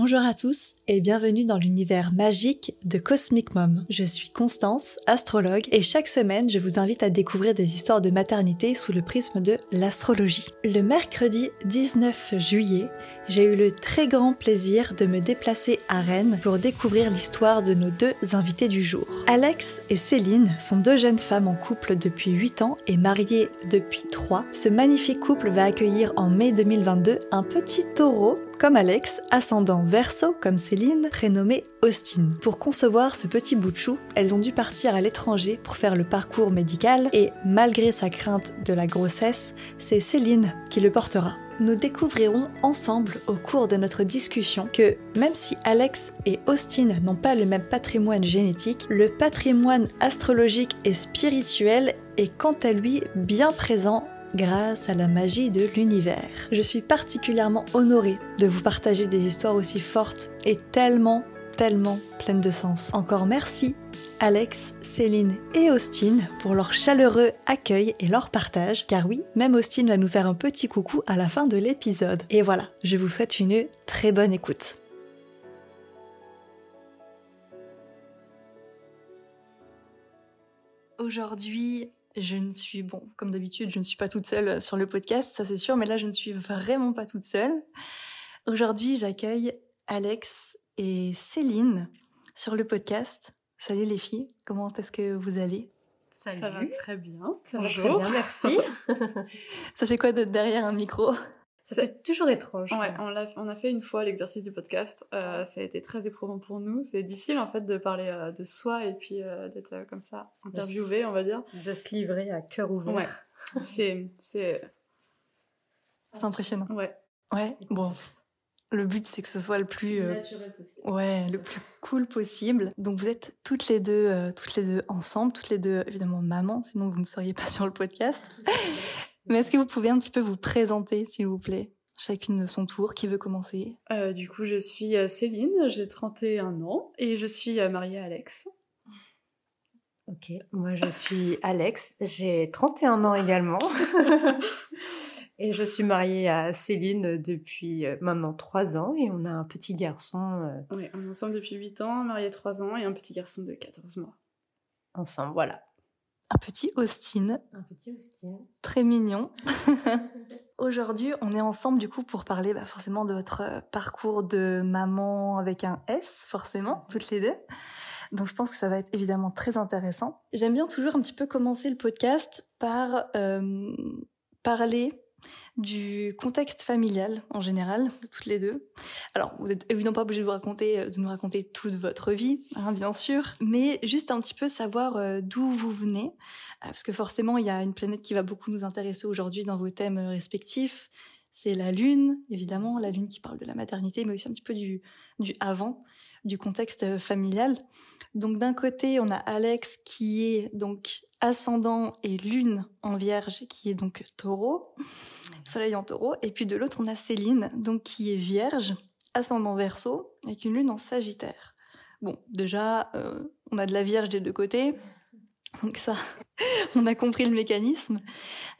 Bonjour à tous et bienvenue dans l'univers magique de Cosmic Mom. Je suis Constance, astrologue, et chaque semaine je vous invite à découvrir des histoires de maternité sous le prisme de l'astrologie. Le mercredi 19 juillet, j'ai eu le très grand plaisir de me déplacer à Rennes pour découvrir l'histoire de nos deux invités du jour. Alex et Céline sont deux jeunes femmes en couple depuis 8 ans et mariées depuis 3. Ce magnifique couple va accueillir en mai 2022 un petit taureau comme Alex, ascendant verso comme Céline, prénommé Austin. Pour concevoir ce petit bout de chou, elles ont dû partir à l'étranger pour faire le parcours médical et malgré sa crainte de la grossesse, c'est Céline qui le portera. Nous découvrirons ensemble au cours de notre discussion que même si Alex et Austin n'ont pas le même patrimoine génétique, le patrimoine astrologique et spirituel est quant à lui bien présent grâce à la magie de l'univers. Je suis particulièrement honorée de vous partager des histoires aussi fortes et tellement, tellement pleines de sens. Encore merci Alex, Céline et Austin pour leur chaleureux accueil et leur partage, car oui, même Austin va nous faire un petit coucou à la fin de l'épisode. Et voilà, je vous souhaite une très bonne écoute. Aujourd'hui, je ne suis, bon, comme d'habitude, je ne suis pas toute seule sur le podcast, ça c'est sûr, mais là je ne suis vraiment pas toute seule. Aujourd'hui, j'accueille Alex et Céline sur le podcast. Salut les filles, comment est-ce que vous allez? Salut. Ça va très bien. Ça va très bien, merci. ça fait quoi d'être derrière un micro? C'est toujours étrange. Ouais, on, a, on a fait une fois l'exercice du podcast. Euh, ça a été très éprouvant pour nous. C'est difficile en fait de parler euh, de soi et puis euh, d'être comme ça interviewé, on va dire. De se livrer à cœur ouvert. Ouais. c'est c'est c'est impressionnant. Ouais. Ouais. Bon. Le but, c'est que ce soit le plus naturel possible. Ouais, le plus cool possible. Donc vous êtes toutes les deux, toutes les deux ensemble, toutes les deux évidemment maman, sinon vous ne seriez pas sur le podcast. Mais est-ce que vous pouvez un petit peu vous présenter, s'il vous plaît Chacune de son tour. Qui veut commencer? Euh, Du coup, je suis euh, Céline, j'ai 31 ans et je suis euh, mariée à Alex. Ok, moi je suis Alex, j'ai 31 ans également. et je suis mariée à Céline depuis maintenant 3 ans et on a un petit garçon. Oui, on est ensemble depuis 8 ans, mariés 3 ans et un petit garçon de 14 mois. Ensemble, voilà un petit Austin. Un petit Austin. Très mignon. Aujourd'hui, on est ensemble du coup pour parler bah, forcément de votre euh, parcours de maman avec un S, forcément, toutes les deux. Donc je pense que ça va être évidemment très intéressant. J'aime bien toujours un petit peu commencer le podcast par euh, parler du contexte familial en général, toutes les deux. Alors, vous n'êtes évidemment pas obligé de vous raconter, euh, de nous raconter toute votre vie, hein, bien sûr, mais juste un petit peu savoir euh, d'où vous venez, euh, parce que forcément, il y a une planète qui va beaucoup nous intéresser aujourd'hui dans vos thèmes respectifs. C'est la Lune, évidemment, la Lune qui parle de la maternité, mais aussi un petit peu du, du avant, du contexte familial. Donc d'un côté, on a Alex qui est donc ascendant et lune en vierge qui est donc taureau, soleil en taureau. Et puis de l'autre, on a Céline donc qui est vierge, ascendant verso avec une lune en sagittaire. Bon, déjà, euh, on a de la vierge des deux côtés. Donc ça, on a compris le mécanisme.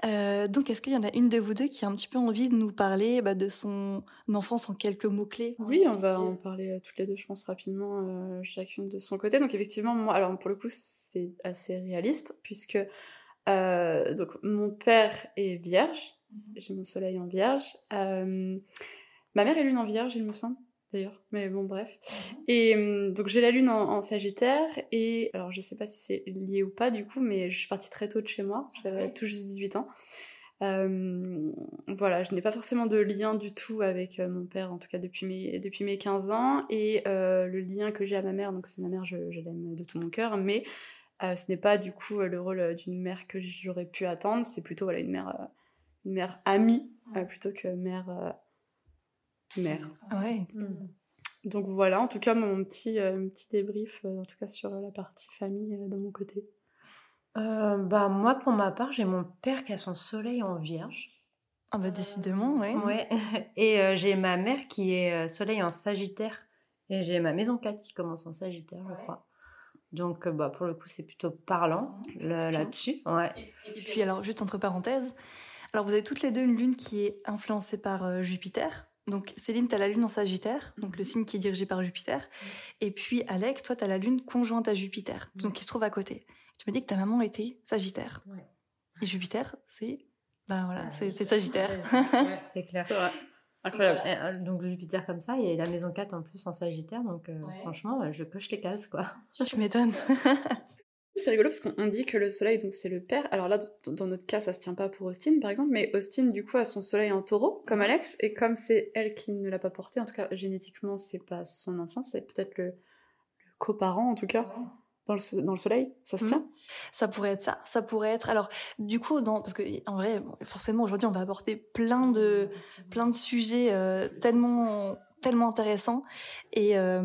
Euh, donc est-ce qu'il y en a une de vous deux qui a un petit peu envie de nous parler bah, de son enfance en quelques mots-cles Oui, on va en parler euh, toutes les deux, je pense, rapidement, euh, chacune de son côté. Donc effectivement, moi, alors pour le coup, c'est assez réaliste, puisque donc mon père est vierge, mhm. j'ai mon soleil en vierge. ma mère est lune en vierge, il me semble d'ailleurs, mais bon bref. Mhm. Et euh, donc j'ai la lune en, Sagittaire et alors je sais pas si c'est lié ou pas du coup, mais je suis partie très tôt de chez moi, j'avais tout juste 18 ans. Euh, voilà, je n'ai pas forcément de lien du tout avec euh, mon père, en tout cas depuis mes, depuis mes 15 ans, et le lien que j'ai à ma mère, donc c'est ma mère, je, l'aime de tout mon cœur, mais ce n'est pas du coup le rôle d'une mère que j'aurais pu attendre, c'est plutôt voilà, une mère, une mère amie plutôt que mère mère. Ouais. Mm. Donc voilà, en tout cas, mon petit, euh, petit débrief, euh, en tout cas sur la partie famille euh, de mon côté. bah moi, pour ma part, j'ai mon père qui a son soleil en vierge. Ah bah décidément, ouais. Ouais. Et j'ai ma mère qui est soleil en sagittaire. Et j'ai ma maison 4 qui commence en sagittaire, je crois. Donc bah, pour le coup, c'est plutôt parlant là-dessus. Ouais. Et puis alors, juste entre parenthèses, alors vous avez toutes les deux une lune qui est influencée par Jupiter, Donc Céline, tu as la lune en Sagittaire, donc le signe qui est dirigé par Jupiter. Et puis Alex, toi, tu as la lune conjointe à Jupiter, donc qui se trouve à côté. Tu me dis que ta maman était Sagittaire. Et Jupiter, c'est... Ben voilà, c'est Sagittaire. c'est clair. C'est vrai. Incroyable. Euh, Donc Jupiter comme ça, et la maison 4 en plus en Sagittaire, donc euh, franchement, euh, je coche les cases, quoi. tu m'étonnes. C'est rigolo parce qu'on dit que le soleil, donc c'est le père. Alors là, dans notre cas, ça se tient pas pour Austin, par exemple, mais Austin, du coup, a son soleil en taureau, comme Alex, et comme c'est elle qui ne l'a pas porté, en tout cas, génétiquement, c'est pas son enfant, c'est peut-être le, le coparent, en tout cas. Dans le, dans le, soleil, ça se Mhm. tient? Ça pourrait être ça. Ça pourrait être. Alors, du coup, dans, parce que en vrai, bon, forcément, aujourd'hui, on va aborder plein de, plein de sujets euh, tellement, tellement intéressants. Et, euh,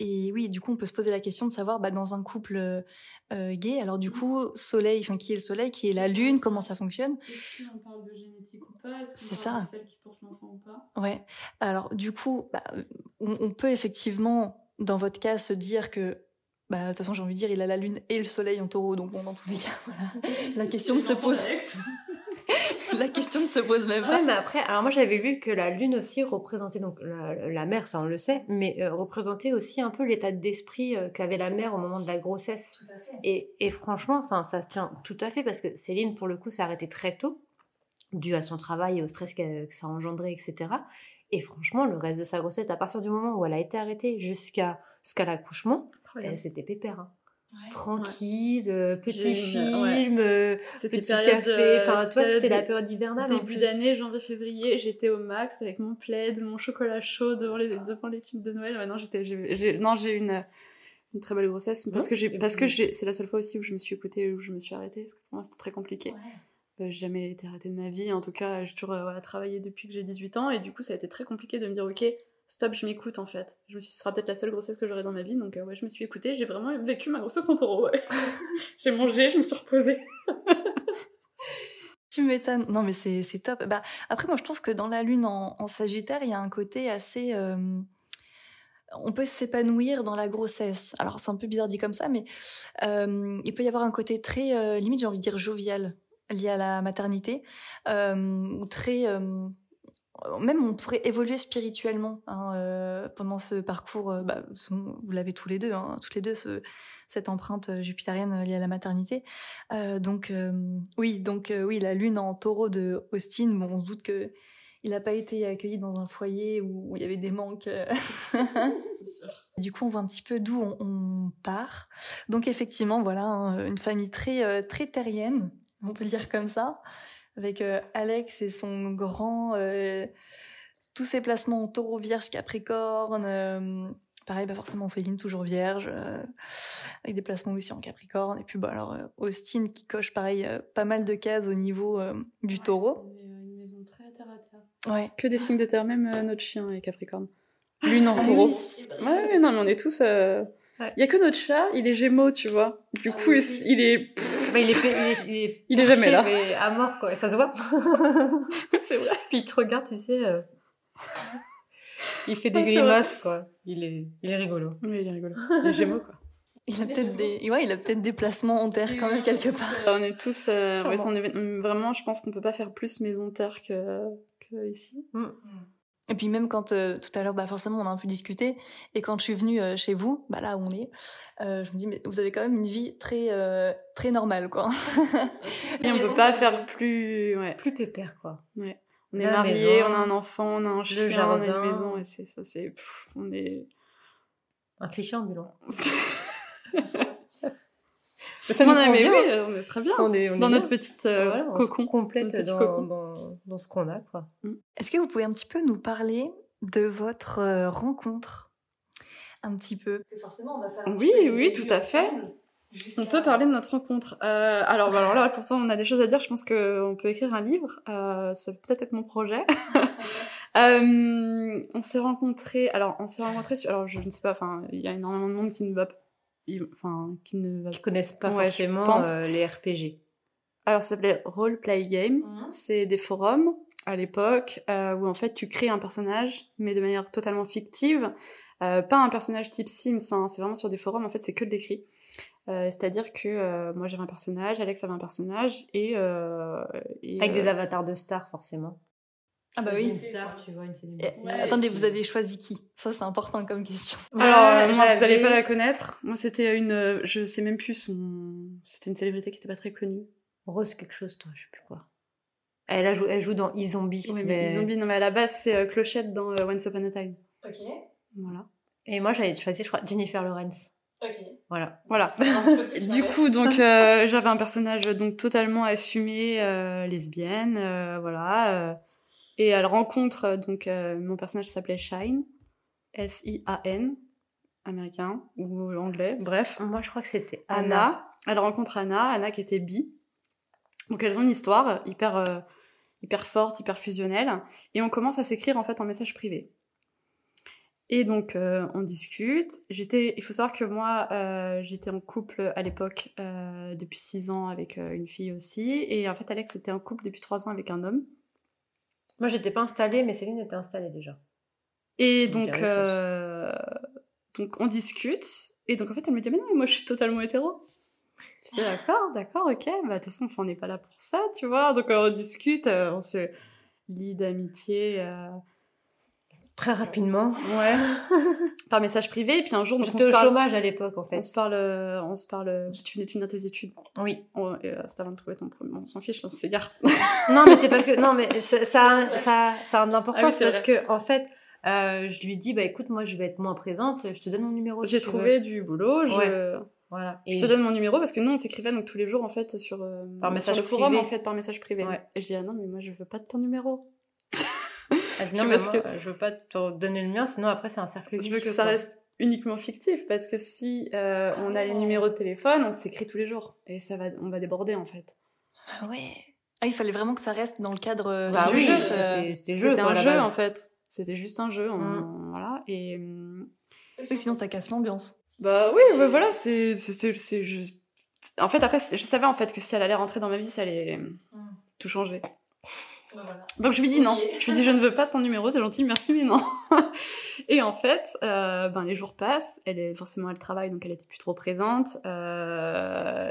et oui, du coup, on peut se poser la question de savoir, bah, dans un couple euh, gay, alors du coup, soleil, enfin, qui est le soleil, qui est la lune, comment ça fonctionne Est-ce qu'on parle de génétique ou pas? Est-ce C'est qu'on parle ça. de celle qui porte l'enfant ou pas? Ouais. Alors, du coup, bah, on, on peut effectivement, dans votre cas, se dire que bah, de toute façon, j'ai envie de dire, il a la lune et le soleil en taureau, donc bon, dans tous les cas, voilà. La question ne se pose. la question ne se pose même pas. Ouais, mais après, alors moi j'avais vu que la lune aussi représentait, donc la, la mère, ça on le sait, mais euh, représentait aussi un peu l'état d'esprit euh, qu'avait la mère au moment de la grossesse. Et, et franchement, enfin, ça se tient tout à fait parce que Céline, pour le coup, s'est arrêtée très tôt, dû à son travail et au stress que, que ça a engendré, etc. Et franchement, le reste de sa grossesse, à partir du moment où elle a été arrêtée jusqu'à jusqu'à l'accouchement, c'était pépère. hein. Ouais. Tranquille, euh, petit film, ouais. euh, petit café. euh, Enfin, toi, c'était la période hivernale. Début d'année, janvier-février, j'étais au max avec mon plaid, mon chocolat chaud devant les, devant les films de Noël. Maintenant, j'étais, j'ai, non, j'ai eu une, une très belle grossesse parce que j'ai, parce que j'ai, c'est la seule fois aussi où je me suis écoutée, où je me suis arrêtée. Parce que pour moi, c'était très compliqué. Euh, j'ai jamais été arrêtée de ma vie. En tout cas, j'ai toujours euh, voilà, travaillé depuis que j'ai 18 ans et du coup, ça a été très compliqué de me dire, ok, stop, je m'écoute en fait. Je me suis, ce sera peut-être la seule grossesse que j'aurai dans ma vie, donc euh, ouais, je me suis écoutée. J'ai vraiment vécu ma grossesse en taureau. Ouais. j'ai mangé, je me suis reposée. Tu m'étonnes. Non, mais c'est c'est top. Bah, après, moi, je trouve que dans la lune en, en Sagittaire, il y a un côté assez. euh, on peut s'épanouir dans la grossesse. Alors, c'est un peu bizarre dit comme ça, mais euh, il peut y avoir un côté très, limite, j'ai envie de dire jovial, lié à la maternité, ou très. Même on pourrait évoluer spirituellement hein, euh, pendant ce parcours. euh, bah, vous l'avez tous les deux, hein, toutes les deux, ce- cette empreinte euh, jupitérienne liée à la maternité. Euh, donc oui, donc oui, la lune en Taureau de Austin. Bon, on se doute que il n'a pas été accueilli dans un foyer où, il y avait des manques. C'est sûr. Du coup, on voit un petit peu d'où on, on part. Donc effectivement, voilà, hein, une famille très très terrienne, on peut le dire comme ça, avec euh, Alex et son grand, euh, tous ses placements en Taureau, Vierge, Capricorne. euh, pareil, pas forcément Céline, toujours Vierge, euh, avec des placements aussi en Capricorne. Et puis bah alors Austin qui coche pareil euh, pas mal de cases au niveau euh, du Taureau. On est, euh, une maison très terre à terre. Ouais. Que des signes de terre, même euh, notre chien est Capricorne. Lune en taureau. Ouais, ouais, non, mais on est tous. euh, Il Ouais. y a que notre chat, il est Gémeaux, tu vois. Du coup, il, il est. Bah, il, est, il, est, il, est, Il est perché, jamais là. mais à mort, quoi. Ça se voit. c'est vrai. Puis il te regarde, tu sais. euh, Il fait des grimaces, quoi. Il est, il est rigolo. Oui, il est rigolo. Il est Gémeaux, quoi. Il a peut-être des, ouais, il a peut-être des placements en terre quand même quelque part. On est tous. euh, ouais, Sûrement. on est- vraiment, je pense qu'on peut pas faire plus maison terre que, que ici. Et puis même quand euh, tout à l'heure, bah forcément, on a un peu discuté. Et quand je suis venue euh, chez vous, bah là où on est, euh, je me dis mais vous avez quand même une vie très euh, très normale quoi. Et on peut pas faire plus. Ouais. Plus pépère, quoi. On est maison, on a un enfant, on a un chien, on a une jardin. maison, et c'est ça, c'est. On est. Un cliché ambulant. Mais ça nous on est, mais oui, euh, on est très bien. On est, on est Dans bien. notre petite euh, Voilà, on se cocon. complète dans, cocon. dans, dans ce qu'on a, quoi. Est-ce que vous pouvez un petit peu nous parler de votre euh, rencontre? Un petit peu Forcément, on va faire Oui, oui, tout à fait. On peut parler de notre rencontre. Euh, alors, bah, alors là, pourtant, on a des choses à dire. Je pense qu'on peut écrire un livre. Euh, ça peut peut-être être mon projet. Euh, on s'est rencontrés. Alors, on s'est rencontrés. Sur, alors, je ne sais pas. Enfin, il y a énormément de monde qui ne va, enfin, qui ne. Qui connaissent pas Ouais, forcément pense. euh, les RPG. Alors, ça s'appelait Role Play Game. Mhm. C'est des forums à l'époque euh, où en fait tu crées un personnage, mais de manière totalement fictive. Euh, pas un personnage type Sims, hein, c'est vraiment sur des forums, en fait c'est que de l'écrit. C'est-à-dire que moi j'avais un personnage, Alex avait un personnage, et... et, Avec des avatars de stars, forcément. Ah bah oui. Une star, tu vois, une célébrité. Et- attendez, vous avez choisi qui? Ça, c'est important comme question. Alors, euh, moi, vous j'avais- allez pas la connaître. Moi, c'était une. euh, Je sais même plus son. C'était une célébrité qui était pas très connue. Rose quelque chose, toi, je sais plus quoi. Elle, a jou- elle joue dans E-Zombie. Oui, mais Zombie, non, mais à la base, c'est euh, Clochette dans euh, Once Upon a Time. Ok. Voilà. Et moi, j'avais choisi, je crois, Jennifer Lawrence. Ok. Voilà. Voilà. Du coup, donc, euh, j'avais un personnage donc totalement assumé, euh, lesbienne, euh, voilà. Et elle rencontre euh, donc euh, mon personnage s'appelait Shine, S-I-A-N, américain ou anglais, bref. Moi, je crois que c'était Anna. Anna. Elle rencontre Anna, Anna qui était bi. Donc elles ont une histoire hyper euh, hyper forte, hyper fusionnelle, et on commence à s'écrire en fait en message privé. Et donc euh, on discute. J'étais, il faut savoir que moi euh, j'étais en couple à l'époque euh, depuis six ans avec une fille aussi, et en fait Alex était en couple depuis trois ans avec un homme. Moi, j'étais pas installée, mais Céline était installée déjà. Et On donc, euh, donc on discute. Et donc en fait elle me dit mais non mais moi je suis totalement hétéro. Je dis d'accord, d'accord, ok. Bah de toute façon on n'est pas là pour ça, tu vois. Donc on discute, euh, on se lie d'amitié. euh, Très rapidement. Ouais. Par message privé. Et puis un jour donc on J'étais au parle. chômage à l'époque, en fait. On se parle, euh, on se parle. Tu venais de finir tes études. Oui. On- et, euh, C'était avant de trouver ton premier. On s'en fiche, on s'égare. non, mais c'est parce que non, mais ça, ça, ça, ça a de Ah l'importance oui, c'est parce que en fait, euh, je lui dis bah écoute, moi je vais être moins présente, je te donne mon numéro. J'ai trouvé veux. du boulot. Je, Ouais. Voilà. je te donne mon numéro parce que nous on s'écrivait donc tous les jours en fait sur euh, Par message sur le forum privé. en fait par message privé. Ouais. Et je dis ah non mais moi je veux pas de ton numéro. Elle dit, Je non, mais parce moi, je veux pas te donner le mien, sinon après c'est un cercle Je veux que vicieux, ça quoi. reste uniquement fictif parce que si euh, on a les numéros de téléphone, on s'écrit tous les jours et ça va, on va déborder en fait. Ah ouais. Ah, il fallait vraiment que ça reste dans le cadre euh, Bah du oui, jeu. c'était- euh. quoi, un jeu en fait. C'était juste un jeu, on- Mm. voilà. Et Parce que sinon, ça casse l'ambiance. bah oui, ouais, voilà, c'est, c'est, c'est, c'est juste- En fait, après, je savais en fait que si elle allait rentrer dans ma vie, ça allait tout changer. Donc je lui dis non. Je lui dis je ne veux pas ton numéro, t'es gentil, merci mais non. et en fait, euh, ben les jours passent. Elle est forcément elle travaille donc elle était plus trop présente. Euh,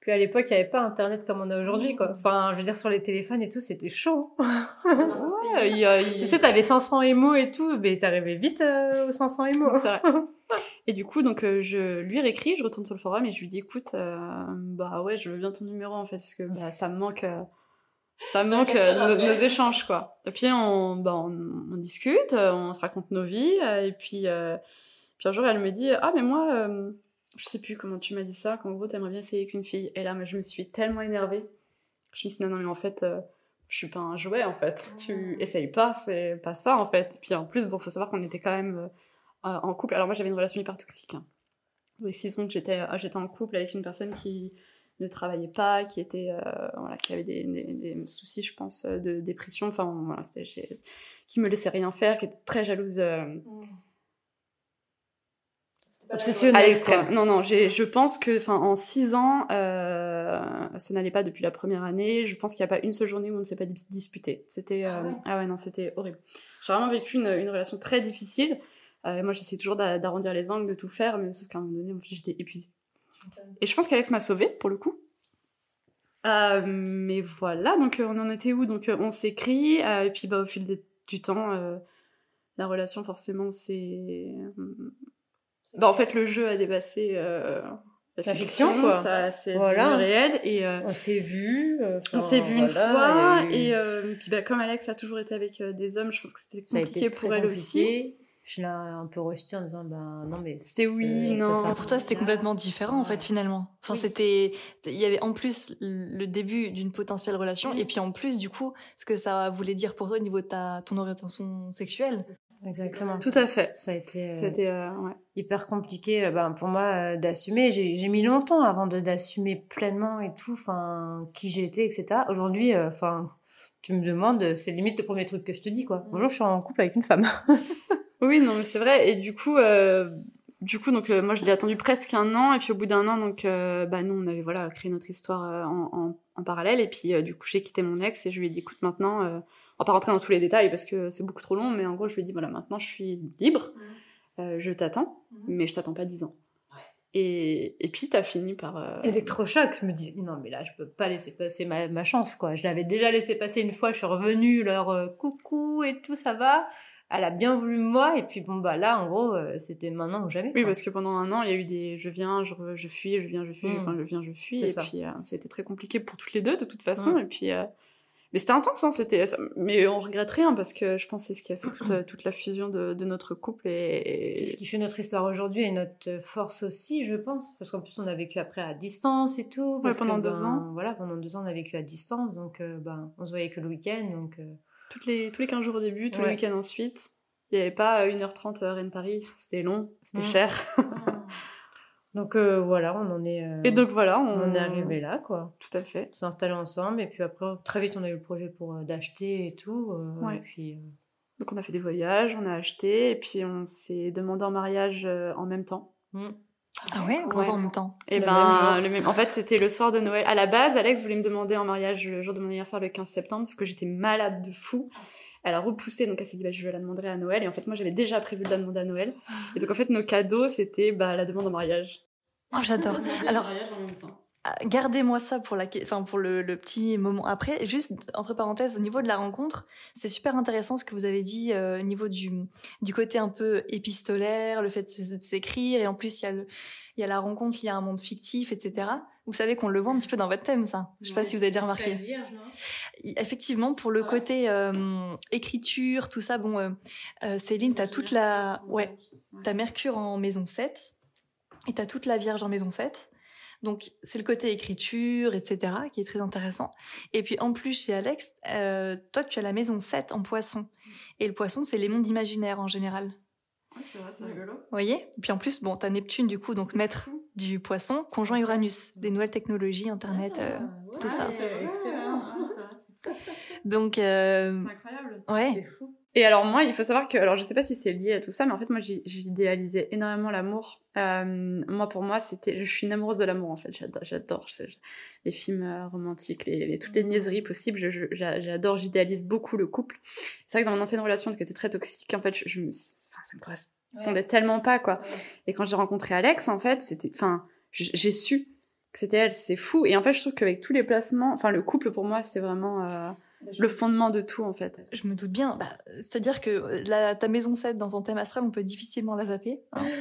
Puis à l'époque, il n'y avait pas Internet comme on a aujourd'hui, quoi. Enfin, je veux dire, sur les téléphones et tout, c'était chaud. ouais, y a- Tu sais, t'avais 500 émos et tout, mais t'arrivais vite euh, aux 500 émos. C'est vrai. Et du coup, donc, euh, je lui réécris, je retourne sur le forum et je lui dis, écoute, euh, bah ouais, je veux bien ton numéro en fait, parce que bah, ça me manque, euh, ça me manque euh, nos, nos échanges quoi. Et puis on, bah, on, on discute, euh, on se raconte nos vies, euh, et puis, euh, puis un jour elle me dit, ah mais moi, euh, je sais plus comment tu m'as dit ça, qu'en gros t'aimerais bien essayer avec une fille. Et là, je me suis tellement énervée. Je me suis dit, non non mais en fait. euh, je suis pas un jouet en fait. Tu essayes pas, c'est pas ça en fait. Et puis en plus, bon, faut savoir qu'on était quand même en couple. Alors moi j'avais une relation hyper toxique. Hein. Donc six ans que j'étais j'étais en couple avec une personne qui ne travaillait pas, qui était euh, voilà, qui avait des, des- des soucis, je pense, euh, de dépression. Enfin voilà, c'était qui me laissait rien faire, qui était très jalouse euh, à Obsessionnel, l'extrême. Non non, j'ai je pense que enfin en six ans, euh, ça n'allait pas depuis la première année. Je pense qu'il n'y a pas une seule journée où on ne s'est pas dis- disputé. C'était Ah ouais. ah ouais non, c'était horrible. J'ai vraiment vécu une, une relation très difficile. Moi, j'essayais toujours d'a- d'arrondir les angles, de tout faire, mais sauf qu'à un moment donné, j'étais épuisée. Et je pense qu'Alex m'a sauvée, pour le coup. Euh, mais voilà, donc euh, on en était où? Donc euh, on s'écrit, euh, et puis bah, au fil du temps, euh, la relation, forcément, c'est... Bah, en fait, le jeu a dépassé la, La fiction, fiction, quoi. Ça, c'est Voilà. réel, et... On s'est vu. on s'est vu une voilà, fois, eu- et puis bah, comme Alex a toujours été avec des hommes, je pense que c'était compliqué pour elle aussi. Je l'ai un peu rejeté en disant, ben non, mais. C'était oui, non. sert pour toi, c'était complètement différent, en fait, finalement. Enfin, Oui. c'était, il y avait en plus le début d'une potentielle relation, Oui. et puis en plus, du coup, ce que ça voulait dire pour toi au niveau de ta, ton orientation sexuelle. Exactement. Tout à fait. Ça a été. euh, C'était euh, ouais. hyper compliqué euh, ben, pour moi euh, d'assumer. J'ai mis longtemps avant de d'assumer pleinement et tout, enfin qui j'étais, etc. Aujourd'hui, euh, enfin, tu me demandes, c'est limite le premier truc que je te dis quoi. Bonjour, je suis en couple avec une femme. Oui, non, mais c'est vrai. Et du coup, euh, du coup, donc euh, moi, je l'ai attendu presque un an. Et puis au bout d'un an, donc, euh, bah nous, on avait voilà créé notre histoire euh, en, en, en parallèle. Et puis du coup, j'ai quitté mon ex et je lui ai dit, écoute, maintenant, on va pas rentrer dans tous les détails parce que c'est beaucoup trop long. Mais en gros, je lui ai dit, voilà, maintenant, je suis libre. Euh, je t'attends, mais je t'attends pas dix ans. Et, et puis, t'as fini par. euh, Électrochoc, je me dis, non, mais là, je peux pas laisser passer ma, ma chance, quoi. Je l'avais déjà laissé passer une fois, je suis revenue, leur euh, coucou et tout, ça va. Elle a bien voulu moi, et puis bon, bah là, en gros, euh, c'était maintenant ou jamais. Oui, quoi. parce que pendant un an, il y a eu des je viens, je, je fuis, je viens, je fuis, Mm. enfin je viens, je fuis. Et ça. puis euh, été très compliqué pour toutes les deux de toute façon. Et puis, euh, mais c'était intense, hein, c'était. Mais on regrette rien parce que je pense que c'est ce qui a fait toute, toute la fusion de, de notre couple et. C'est ce qui fait notre histoire aujourd'hui et notre force aussi, je pense. Parce qu'en plus, on a vécu après à distance et tout. parce pendant que, deux ben, ans. Voilà, pendant deux ans, on a vécu à distance. Donc, euh, ben, on se voyait que le week-end. Donc, euh, Toutes les, tous les 15 jours au début, tous Ouais. les week-ends ensuite. Il n'y avait pas 1h30 Rennes-Paris, c'était long, c'était cher. donc euh, voilà, on en est, euh, Et donc voilà, on, on est arrivé là, quoi. Tout à fait. On s'est installé ensemble. Et puis après, très vite, on a eu le projet pour euh, d'acheter et tout. euh, Ouais. Et puis, euh, Donc on a fait des voyages, on a acheté, et puis on s'est demandé en mariage euh, en même temps. hmm. Ah ouais, ça Ouais. en même temps Et Le ben, même jour. le même- en fait, c'était le soir de Noël. À la base, Alex voulait me demander en mariage le jour de mon anniversaire, le 15 septembre, parce que j'étais malade de fou. Elle a repoussé, donc elle s'est dit, bah, je la demanderai à Noël. Et en fait, moi, j'avais déjà prévu de la demander à Noël. Et donc, en fait, nos cadeaux, c'était bah, la demande en mariage. Oh, j'adore. Alors, mariage en même temps. Ah, Gardez-moi ça pour, la, enfin, pour le, le petit moment après. Juste, entre parenthèses, au niveau de la rencontre, c'est super intéressant ce que vous avez dit euh, au niveau du, du côté un peu épistolaire, le fait de, s'écrire, et en plus, il y, a le, il y a la rencontre, il y a un monde fictif, etc. Vous savez qu'on le voit un petit peu dans votre thème, ça. Je sais pas si vous avez déjà remarqué. Effectivement, pour le côté euh, écriture, tout ça, bon, euh, Céline, t'as toute la... Ouais, T'as Mercure en maison 7 et t'as toute la Vierge en maison 7. Donc c'est le côté écriture, etc. qui est très intéressant. Et puis en plus chez Alex, euh, toi tu as la maison 7 en poisson. Et le poisson c'est les mondes imaginaires en général. Vous c'est vrai, c'est rigolo. voyez? Et puis en plus, bon, t'as Neptune du coup, donc maître du poisson, conjoint Uranus, des nouvelles technologies, Internet, euh, Ah, tout ça. c'est vrai, excellent. Donc euh, C'est incroyable. ouais, C'est fou. Et alors moi, il faut savoir que, alors je sais pas si c'est lié à tout ça, mais en fait moi j'idéalisais énormément l'amour. Euh, moi pour moi c'était, je suis une amoureuse de l'amour en fait. J'adore, les films euh, romantiques, les, les- toutes les niaiseries possibles. J'adore, j'idéalise beaucoup le couple. C'est vrai que dans mon ancienne relation qui était très toxique, en fait, je, je me, enfin ça me correspondait tellement pas quoi. Et quand j'ai rencontré Alex, en fait, c'était, enfin, j'ai su que c'était elle. C'est fou. Et en fait, je trouve qu'avec tous les placements, enfin le couple pour moi c'est vraiment euh, le fondement de tout en fait. je me doute bien. Bah, C'est-à-dire que la, ta maison 7 dans ton thème astral, on peut difficilement la zapper. hein.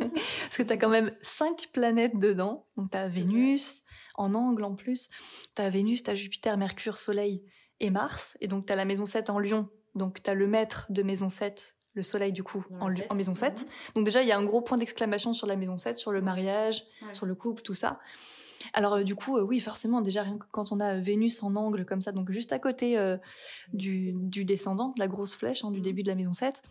Parce que t'as quand même cinq planètes dedans. Donc t'as Vénus, en angle en plus. T'as Vénus, t'as Jupiter, Mercure, Soleil et Mars. Et donc t'as la maison 7 en Lion. Donc t'as le maître de maison 7, le Soleil du coup, en, maison 7. Donc déjà, il y a un gros point d'exclamation sur la maison 7, sur le mariage, Ouais. sur le couple, tout ça. Alors euh, du coup, euh, oui, forcément, déjà rien que quand on a euh, Vénus en angle comme ça, donc juste à côté euh, du, du descendant, de la grosse flèche hein, du début de la maison 7,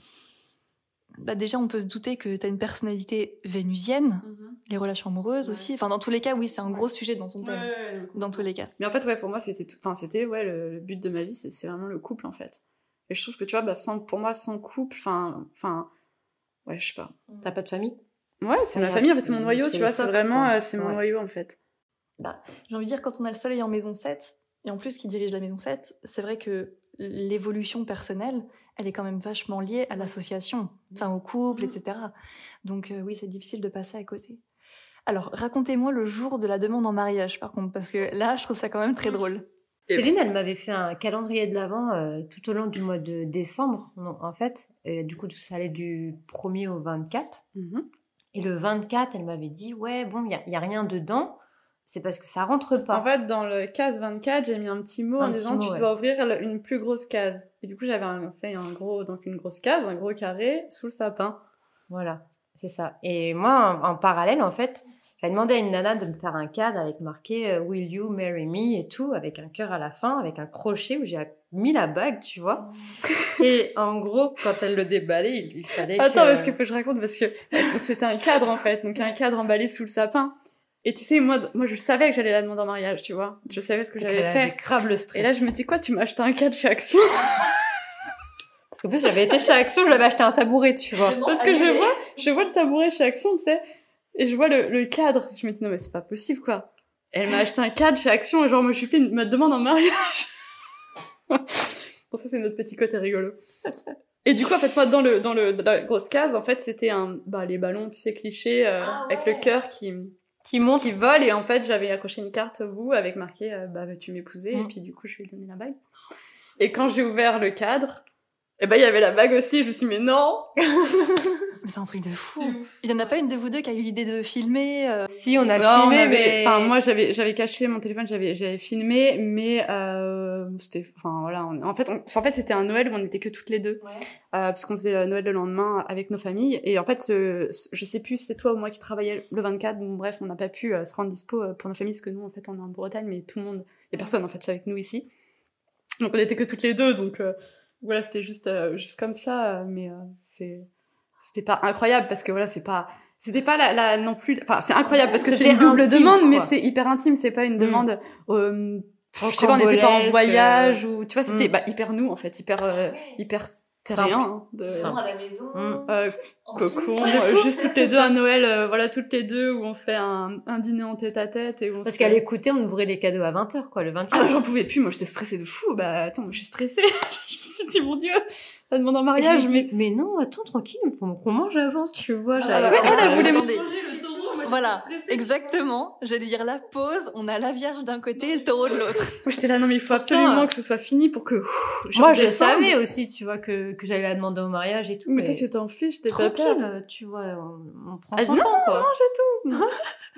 bah déjà on peut se douter que tu as une personnalité vénusienne, les relations amoureuses Ouais. aussi. Enfin, dans tous les cas, oui, c'est un gros sujet dans ton thème. Ouais, Dans tous les cas. Mais en fait, ouais, pour moi, c'était tout... enfin, c'était ouais, le, le but de ma vie, c'est vraiment le couple, en fait. Et je trouve que, tu vois, bah, sans, pour moi, sans couple, enfin, enfin, ouais, je sais pas. T'as pas de famille? Ouais, c'est ma famille, en fait, c'est mon Mm, noyau, tu vois, c'est vraiment, c'est mon Ouais. noyau, en fait. J'ai envie de dire, quand on a le soleil en maison 7, et en plus qui dirige la maison 7, c'est vrai que l'évolution personnelle, elle est quand même vachement liée à l'association, enfin au couple, etc. Donc euh, oui, c'est difficile de passer à côté. Alors, racontez-moi le jour de la demande en mariage, par contre, parce que là, je trouve ça quand même très drôle. Céline, elle m'avait fait un calendrier de l'Avent euh, tout au long du mois de décembre, non, en fait. Et du coup, ça allait du 1er au 24. Mhm. Et le 24, elle m'avait dit, ouais, bon, il n'y a rien dedans. C'est parce que ça rentre pas. En fait, dans le case 24, j'ai mis un petit mot en Un disant mot, tu ouais. dois ouvrir le- une plus grosse case. Et du coup, j'avais fait un gros, donc une grosse case, un gros carré sous le sapin. Voilà, c'est ça. Et moi, en, en parallèle, en fait, j'avais demandé à une nana de me faire un cadre avec marqué euh, Will you marry me et tout, avec un cœur à la fin, avec un crochet où j'ai mis la bague, tu vois. Et en gros, quand elle le déballait, il, il fallait Attends, que... parce faut que je raconte, parce que c'était un cadre en fait, donc un cadre emballé sous le sapin. Et tu sais, moi, moi je savais que j'allais la demander en mariage, tu vois. Je savais ce que j'avais Elle avait fait. grave le stress. Et là, je me dis, quoi, tu m'as acheté un cadre chez Action? Parce qu'en plus, j'avais été chez Action, je lui avais acheté un tabouret, tu vois. Parce que je vois, je vois le tabouret chez Action, tu sais, et je vois le, le cadre. Je me dis, non, mais c'est pas possible, quoi. Elle m'a acheté un cadre chez Action, et genre, moi, je fais une, ma demande en mariage. bon, ça, c'est notre petit côté rigolo. Et du coup, en fait, moi, dans le dans le dans la grosse case, en fait, c'était un bah les ballons, tu sais, clichés euh, Ah avec le cœur qui Qui monte. qui vole et en fait, j'avais accroché une carte au bout avec marqué euh, bah veux-tu m'épouser? Et Mm. puis du coup, je lui ai donné la bague. Et quand j'ai ouvert le cadre, et ben il y avait la bague aussi. Je me suis dit mais non. C'est un truc de fou. Il y en a pas une de vous deux qui a eu l'idée de filmer euh, Si, on a Non, on filmé, avait- mais... enfin moi j'avais j'avais caché mon téléphone, j'avais j'avais filmé, mais euh, c'était, enfin voilà, on- en fait on- en fait c'était un Noël où on était que toutes les deux, euh, parce qu'on faisait Noël le lendemain avec nos familles, et en fait ce, ce- je sais plus si c'est toi ou moi qui travaillais le 24, bon bref on n'a pas pu euh, se rendre dispo pour nos familles parce que nous en fait on est en Bretagne, mais tout le monde, y a personne en fait avec nous ici, donc on était que toutes les deux, donc euh, voilà c'était juste euh, juste comme ça, mais euh, c'est c'était pas incroyable parce que voilà c'est pas c'était pas la, la non plus enfin c'est incroyable parce que c'est C'était une double intime, demande mais c'est hyper intime c'est pas une Mm. demande euh, je sais pas on n'était pas en Rocambolesque, voyage ou tu vois c'était Mm. bah, hyper nous en fait hyper euh, hyper terrien hein, de à la maison. Mm. euh, En cocon plus. euh, juste toutes les deux à Noël euh, voilà toutes les deux où on fait un, un dîner en tête à tête et on Parce qu'à l'écouter, on ouvrait les cadeaux à 20h, quoi, le 24. ah, j'en pouvais plus moi j'étais stressée de fou bah attends moi, je suis stressée je me suis dit mon dieu elle demande en mariage mais dit, mais non, attends, tranquille, faut qu'on mange avant, tu vois. Ah, j'avais- bah, Ouais, elle, elle euh, voulait manger le taureau. Voilà, exactement. J'allais dire la pause, on a la Vierge d'un côté et le taureau de l'autre. Moi, j'étais là, non, mais il faut absolument que ce soit fini pour que. ouf, Moi, je savais aussi, tu vois, que, que j'allais la demander au mariage et tout. Mais toi, tu t'en fiches, t'es pas peur. tranquille, tu vois, on, on prend Ah, son non, temps, quoi.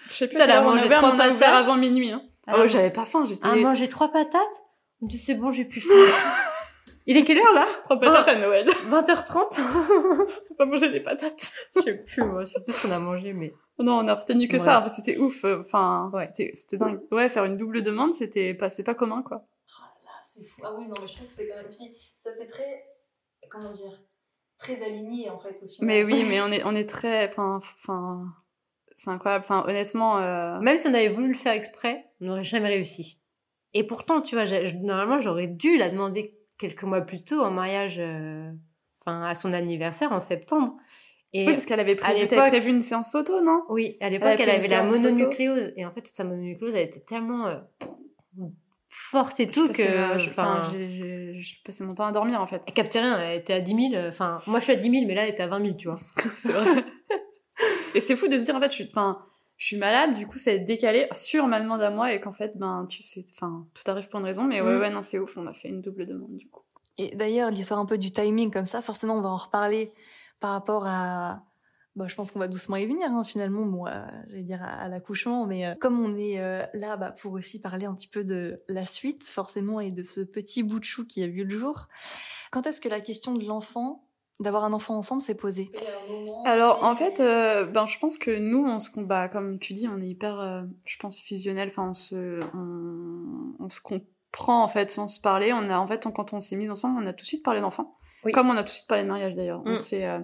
Je sais plus Putain, à quelle elle a heure on a mangé trois mais on a ouvert patates. avant minuit. Hein. Ah, ouais, bon. j'avais pas faim, j'étais. Ah, manger trois patates On dit, c'est bon, j'ai plus faim. Il est quelle heure, là? Trois patates à Noël. 20h30 Faut pas manger des patates. Je sais plus, moi, je sais plus ce qu'on a mangé, mais... Non, on a retenu que Ouais. ça. En fait, c'était ouf. euh, Enfin, Ouais. c'était, c'était dingue. Ouais, faire une double demande, c'était pas, c'est pas commun, quoi. Là, c'est fou. Ah oui, non, mais je trouve que c'est quand même. Puis, ça fait très. Comment dire Très aligné en fait au final. Mais oui, mais on est, on est très, enfin, enfin, c'est incroyable. Enfin, honnêtement, euh... Même si on avait voulu le faire exprès, on n'aurait jamais réussi. Et pourtant, tu vois, j'ai- normalement, j'aurais dû la demander quelques mois plus tôt en mariage, euh, enfin, à son anniversaire en septembre. Et oui, parce qu'elle avait prévu, à une séance photo, non? oui, à l'époque, Elle elle, avait la photo. mononucléose. Et en fait, sa mononucléose, elle était tellement euh, forte et tout Je passais que, je- enfin, j'ai, j'ai passé mon temps à dormir, en fait. elle captait rien. Elle était à 10 000. Enfin, moi, je suis à 10 000, mais là, elle était à 20 000, tu vois. c'est vrai. et c'est fou de se dire, en fait, je suis, enfin, je suis malade, du coup, ça a été décalé sur ma demande à moi, et qu'en fait, ben, tu sais, enfin, tout arrive pour une raison, mais ouais, Mm. ouais, non, c'est ouf, on a fait une double demande, du coup. Et d'ailleurs, l'histoire un peu du timing comme ça, forcément, on va en reparler par rapport à. Bah, je pense qu'on va doucement y venir, hein, finalement, moi, j'allais dire à, à l'accouchement, mais euh, comme on est euh, là bah, pour aussi parler un petit peu de la suite, forcément, et de ce petit bout de chou qui a vu le jour, quand est-ce que la question de l'enfant, d'avoir un enfant ensemble, s'est posée? Alors, en fait, euh, ben, je pense que nous, on se combat, comme tu dis, on est hyper, euh, je pense, fusionnel. Enfin, on se, on, on se comprend, en fait, sans se parler. On a, en fait, quand on s'est mis ensemble, on a tout de suite parlé d'enfants. Oui. Comme on a tout de suite parlé de mariage, d'ailleurs. On Mm. s'est euh,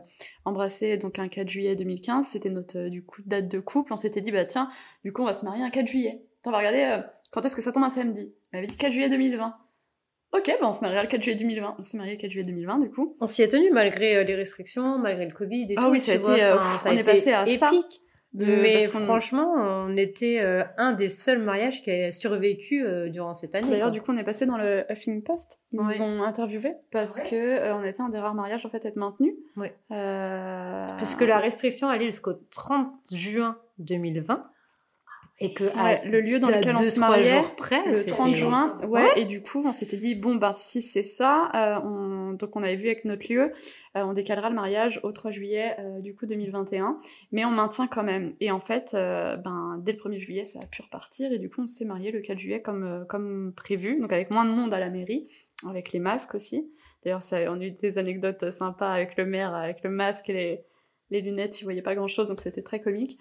embrassé, donc, un 4 juillet 2015. C'était notre, euh, du coup, date de couple. On s'était dit, bah, tiens, du coup, on va se marier un 4 juillet. Attends, on va regarder, euh, quand est-ce que ça tombe un samedi? On avait dit 4 juillet 2020. Ok, bah, on se mariera le 4 juillet 2020. On s'est marié le 4 juillet 2020, du coup. On s'y est tenu malgré euh, les restrictions, malgré le Covid et Ah tout. oui, ça a été, vois, euh, ça a on est été passé à ça. De- mais franchement, on était euh, un des seuls mariages qui a survécu euh, durant cette année. D'ailleurs, du coup, on est passé dans le Huffington Post. Ils Ouais. nous ont interviewés parce ouais que euh, on était un des rares mariages en fait à être maintenu. Ouais. Euh... Puisque la restriction allait jusqu'au 30 juin 2020. Et que Ouais, le lieu dans lequel on se mariait, près, le c'était- 30 juin, ouais, Ouais. et du coup, on s'était dit bon ben si c'est ça, euh, on... donc on avait vu avec notre lieu, euh, on décalera le mariage au 3 juillet euh, du coup 2021, mais on maintient quand même. Et en fait, euh, ben dès le 1er juillet, ça a pu repartir et du coup, on s'est marié le 4 juillet comme euh, comme prévu, donc avec moins de monde à la mairie, avec les masques aussi. D'ailleurs, ça, on a eu des anecdotes sympas avec le maire, avec le masque et les, les lunettes, il voyait pas grand chose, donc c'était très comique.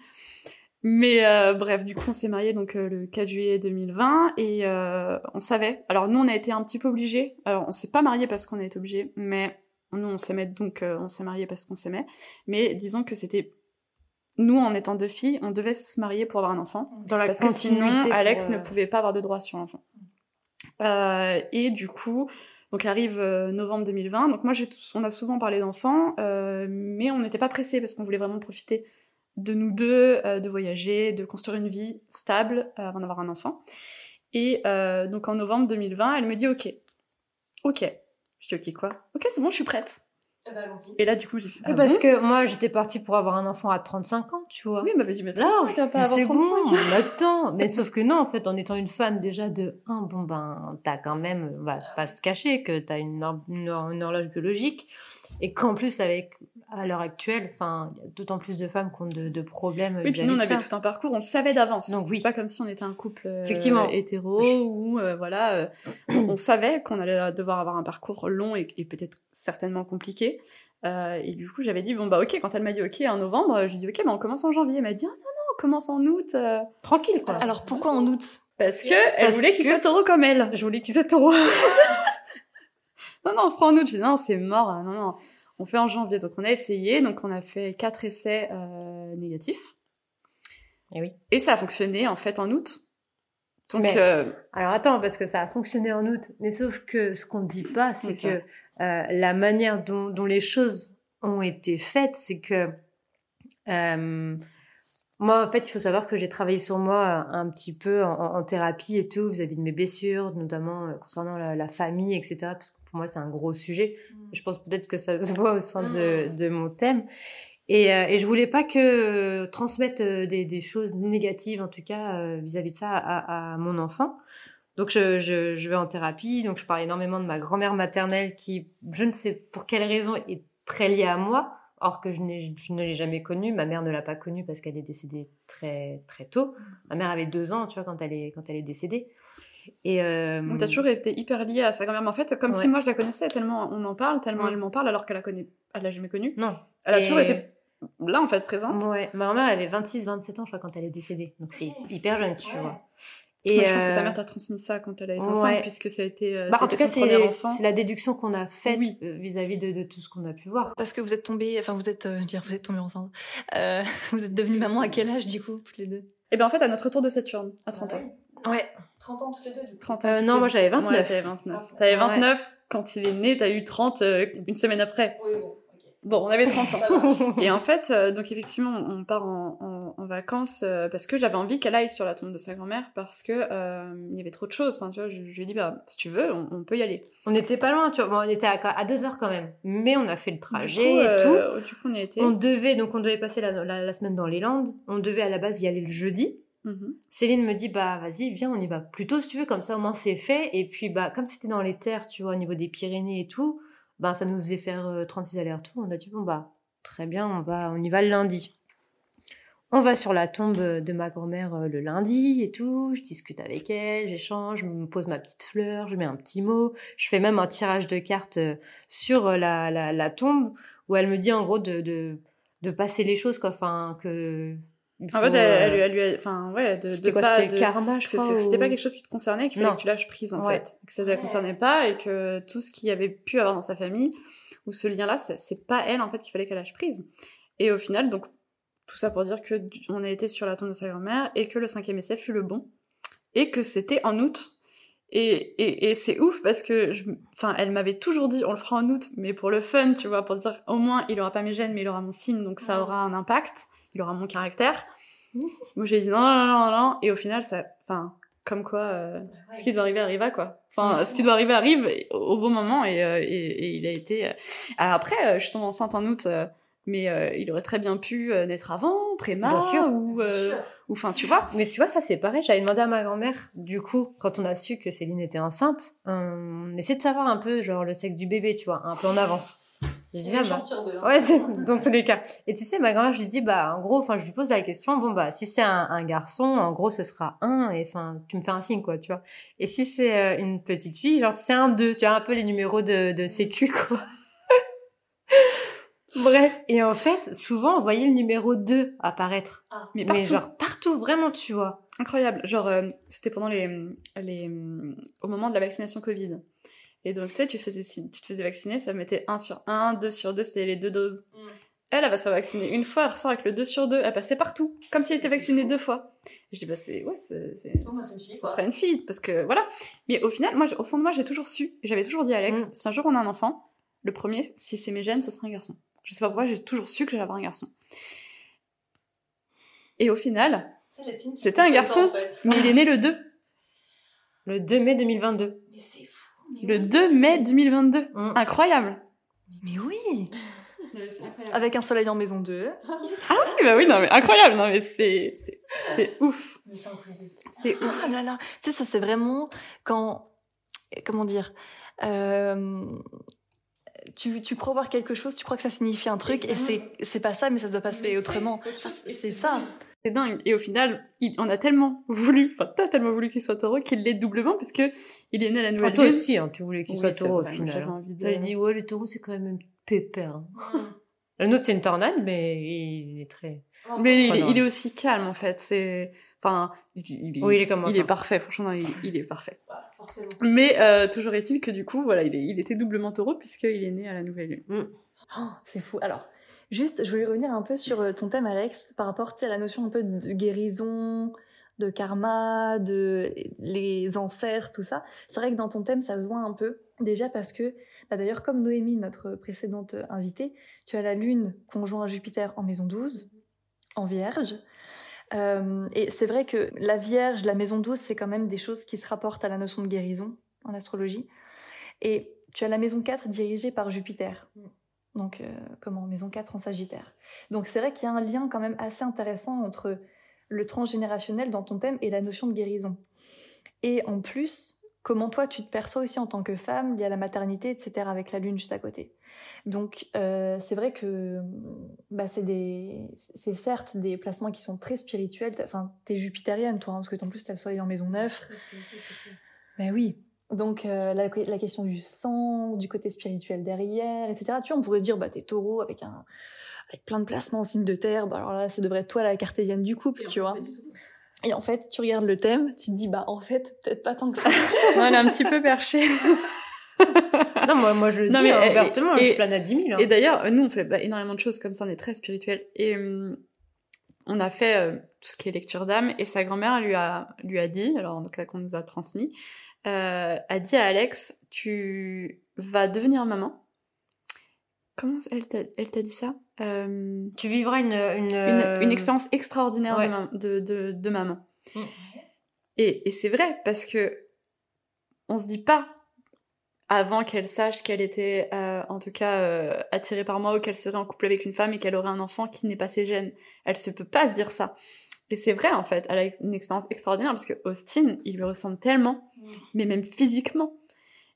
Mais euh, bref, du coup, on s'est marié donc euh, le 4 juillet 2020 et euh, on savait. Alors nous, on a été un petit peu obligés. Alors on s'est pas marié parce qu'on a été obligés, mais nous, on s'aimait donc euh, on s'est marié parce qu'on s'aimait. Mais disons que c'était nous, en étant deux filles, on devait se marier pour avoir un enfant. dans la Parce que sinon, continuité Alex ne euh, pouvait pas avoir de droit sur l'enfant. Euh, et du coup, donc arrive euh, novembre 2020. Donc moi, on a souvent parlé d'enfants, euh, mais on n'était pas pressés parce qu'on voulait vraiment profiter de nous deux, euh, de voyager, de construire une vie stable euh, avant d'avoir un enfant. Et euh, donc en novembre 2020, elle me dit OK, OK. Je dis OK quoi? Ok, c'est bon, je suis prête. Eh ben, et là, du coup, j'ai fait. Ah parce que moi, j'étais partie pour avoir un enfant à 35 ans, tu vois. Oui, elle m'avait dit, mais 35, hein, pas avoir 35. Bon, attends. Mais sauf que non, en fait, en étant une femme déjà de 1, bon, ben, t'as quand même, on va pas se cacher que t'as une, une, une horloge biologique. Et qu'en plus, avec, à l'heure actuelle, enfin, il y a d'autant plus de femmes qui ont de, de problèmes. Oui, puis nous, on avait tout un parcours, on savait d'avance. Donc oui. C'est pas comme si on était un couple euh, Effectivement. hétéro ou, euh, voilà, euh, on, savait qu'on allait devoir avoir un parcours long et, et peut-être certainement compliqué. et du coup, j'avais dit, bon, bah, ok, quand elle m'a dit ok en novembre, j'ai dit, ok, bah, on commence en janvier. Elle m'a dit, ah non, non, on commence en août. Tranquille, quoi. Alors, pourquoi en août? Parce que elle voulait qu'il soit taureau comme elle. Je voulais qu'il soit taureau. non, non, on fera en août. J'ai dit, non, c'est mort. Non, non on fait en janvier. Donc on a essayé, donc on a fait quatre essais euh, négatifs. Et oui. Et ça a fonctionné en fait en août. Donc euh, alors attends parce que ça a fonctionné en août, mais sauf que ce qu'on dit pas, c'est que euh, la manière dont, les choses ont été faites, c'est que moi, en fait, il faut savoir que j'ai travaillé sur moi un petit peu en, thérapie et tout, vis-à-vis de mes blessures, notamment concernant la, la, famille, etc. Parce pour moi, c'est un gros sujet. Mm. Je pense peut-être que ça se voit au sein de, mm. de mon thème. Et, euh, et je voulais pas que euh, transmettre euh, des, des, choses négatives, en tout cas euh, vis-à-vis de ça, à, à, mon enfant. Donc je, je, je, vais en thérapie, donc je parle énormément de ma grand-mère maternelle qui, je ne sais pour quelle raison, est très liée à moi, or que je, je ne l'ai jamais connue. Ma mère ne l'a pas connue parce qu'elle est décédée très très tôt. Ma mère avait deux ans, tu vois, quand elle est quand elle est décédée. Et euh... Donc t'as toujours été hyper liée à sa grand-mère. en fait, comme si moi je la connaissais tellement on en parle, tellement elle m'en parle, alors qu'elle la connaît, elle l'a jamais connue. Non. Elle a toujours été là en fait présente. Ouais. Ma grand-mère elle avait 26, 27 ans je crois quand elle est décédée. Donc c'est hyper jeune, tu vois. Et je pense que ta euh, mère t'a transmis ça quand elle a été enceinte, puisque ça a été. Euh, bah, en tout cas, c'est la déduction qu'on a faite euh, vis-à-vis de, de, tout ce qu'on a pu voir. Parce que vous êtes tombée, enfin vous êtes, euh, dire, vous êtes tombée enceinte. Euh, vous êtes devenue maman à quel âge du coup, toutes les deux? Eh ben en fait, à notre retour de Saturne, à 30 ans. Ouais. 30 ans toutes les deux, du coup. 30 ans. Euh, non, moi j'avais 29. Ouais, t'avais 29. T'avais 29 quand il est né, t'as eu 30 euh, une semaine après. Oui, bon. Bon, on avait 30 ans. et en fait, euh, donc effectivement, on part en, en, en vacances euh, parce que j'avais envie qu'elle aille sur la tombe de sa grand-mère parce que euh, il y avait trop de choses. Enfin, tu vois, je, je lui ai dit, bah, si tu veux, on, on peut y aller. On était pas loin, tu vois. Bon, on était à, à, deux heures quand même, mais on a fait le trajet et tout. Du coup, on y a été. On devait, donc, on devait passer la, la, la, semaine dans les Landes. On devait à la base y aller le jeudi. Mm-hmm. Céline me dit bah vas-y viens on y va plus tôt si tu veux comme ça au moins c'est fait et puis bah comme c'était dans les terres tu vois au niveau des Pyrénées et tout bah ça nous faisait faire 36 allers-retours on a dit bon bah Très bien, on va, on y va le lundi. On va sur la tombe de ma grand-mère euh, le lundi et tout. Je discute avec elle, j'échange, je me pose ma petite fleur, je mets un petit mot. Je fais même un tirage de cartes euh, sur euh, la, la, la tombe où elle me dit en gros de, de, de passer les choses, quoi. Enfin, que en fait, elle, elle, lui a, enfin, ouais, de, quoi, pas, de, karma, je crois. C'était pas quelque chose qui te concernait, qu'il fallait que tu lâches prise, en fait. Que ça ne la concernait pas et que tout ce qu'il y avait pu avoir dans sa famille, où ce lien-là, c'est pas elle en fait qu'il fallait qu'elle lâche prise. Et au final, donc tout ça pour dire que on a été sur la tombe de sa grand-mère et que le cinquième essai fut le bon et que c'était en août. Et, et, et c'est ouf parce que, enfin, elle m'avait toujours dit on le fera en août, mais pour le fun, tu vois, pour dire au moins il aura pas mes gènes, mais il aura mon signe, donc ça aura un impact, il aura mon caractère. Moi j'ai dit non, non, non, non, et au final, ça, enfin, comme quoi euh, ce qui doit arriver arriva quoi. Enfin ce qui doit arriver arrive au, bon moment et, euh, et, et, il a été euh... après euh, je tombe enceinte en août euh, mais il aurait très bien pu naître avant préma ou ou enfin tu vois mais tu vois ça c'est pareil j'avais demandé à ma grand-mère du coup quand on a su que Céline était enceinte on essaie de savoir un peu genre le sexe du bébé tu vois un peu en avance je disais, bah, ouais, c'est dans tous les cas. Et tu sais, ma grand-mère, je lui dis, bah, en gros, enfin, je lui pose la question, bon, bah, si c'est un, un, garçon, en gros, ce sera un, et enfin, tu me fais un signe, quoi, tu vois. Et si c'est euh, une petite fille, genre, c'est un deux, tu as un peu les numéros de, de sécu, quoi. Bref. Et en fait, souvent, on voyait le numéro 2 apparaître. Ah. Mais partout. genre, partout, vraiment, tu vois. Incroyable. Genre, euh, c'était pendant les, les, au moment de la vaccination Covid. Et donc, tu sais, tu, faisais, tu te faisais vacciner, ça mettait 1 sur 1, 2 sur 2, c'était les deux doses. Mm. Elle, elle va se faire vacciner une fois, elle ressort avec le 2 sur 2, elle passait partout, comme si elle était vaccinée deux fois. Et je dis, bah, c'est, ouais, c'est, ça serait une fille, parce que, voilà. Mais au final, moi, au fond de moi, j'ai toujours su, j'avais toujours dit à Alex, mm. si un jour on a un enfant, le premier, si c'est mes gènes, ce sera un garçon. Je sais pas pourquoi, j'ai toujours su que j'allais avoir un garçon. Et au final, c'était un garçon, en fait. mais il est né le 2. Le 2 mai 2022. Mais c'est fou. Le 2 mai 2022. Mmh. Incroyable. Mais oui Avec un soleil en maison 2. ah oui, bah oui, non mais incroyable, non mais c'est c'est ouf. C'est ouf. Oh là là, tu sais ça c'est vraiment quand comment dire euh, tu, tu crois voir quelque chose, tu crois que ça signifie un truc, et c'est, c'est pas ça, mais ça doit passer autrement. c'est ça. C'est dingue. Et au final, il, on a tellement voulu, enfin, t'as tellement voulu qu'il soit taureau qu'il l'est doublement, puisque il est né à la nouvelle ah, Toi aussi, hein, tu voulais qu'il soit taureau au final. Hein. T'as dit, ouais, le taureau, c'est quand même un pépère. Hein. Le nôtre, c'est une tornade, mais il est très. Mais il, est aussi calme, en fait. C'est, enfin, il, oui, il est comme Il est parfait, franchement, il, il est parfait. forcément. Mais euh, toujours est-il que du coup, voilà, il, est, il était doublement taureau puisqu'il est né à la nouvelle lune. Mm. Oh, c'est fou. Alors, juste, je voulais revenir un peu sur euh, ton thème, Alex, par rapport à la notion un peu de guérison, de karma, de les ancêtres, tout ça. C'est vrai que dans ton thème, ça se voit un peu. Déjà parce que, bah d'ailleurs, comme Noémie, notre précédente invitée, tu as la lune conjoint à Jupiter en maison 12, en vierge. Euh, et c'est vrai que la Vierge, la maison 12, c'est quand même des choses qui se rapportent à la notion de guérison en astrologie. Et tu as la maison 4 dirigée par Jupiter. Donc, euh, comment? Maison 4 en Sagittaire. Donc, c'est vrai qu'il y a un lien quand même assez intéressant entre le transgénérationnel dans ton thème et la notion de guérison. Et en plus, comment toi tu te perçois aussi en tant que femme, il y a la maternité, etc., avec la lune juste à côté. Donc euh, c'est vrai que bah, c'est des, c'est certes des placements qui sont très spirituels. Enfin, t'es jupitérienne toi, hein, parce que en plus t'as le soleil en maison 9. Mais oui. Donc euh, la, la, question du sens, du côté spirituel derrière, etc. Tu vois, on pourrait se dire bah t'es taureau avec un avec plein de placements en signe de terre. Bah alors là, ça devrait être toi la cartésienne du couple, tu vois. Et en fait, tu regardes le thème, tu te dis bah en fait peut-être pas tant que ça. on est un petit peu perché. non, moi, moi je le non, dis mais, hein, ouvertement, et, je plane à 10 000. Hein. Et d'ailleurs, nous, on fait bah, énormément de choses comme ça, on est très spirituel. Et hum, on a fait euh, tout ce qui est lecture d'âme, et sa grand-mère lui a, lui a dit, alors donc qu'on nous a transmis, euh, a dit à Alex, tu vas devenir maman. Comment elle t'a dit ça? Euh, Tu vivras une... Une, une, une expérience extraordinaire de, de, de, maman. Mm. Et, et c'est vrai, parce que on se dit pas avant qu'elle sache qu'elle était, euh, en tout cas, euh, attirée par moi ou qu'elle serait en couple avec une femme et qu'elle aurait un enfant qui n'est pas ses gènes. Elle se peut pas se dire ça. Et c'est vrai, en fait. Elle a une expérience extraordinaire parce que Austin, il lui ressemble tellement, mais même physiquement.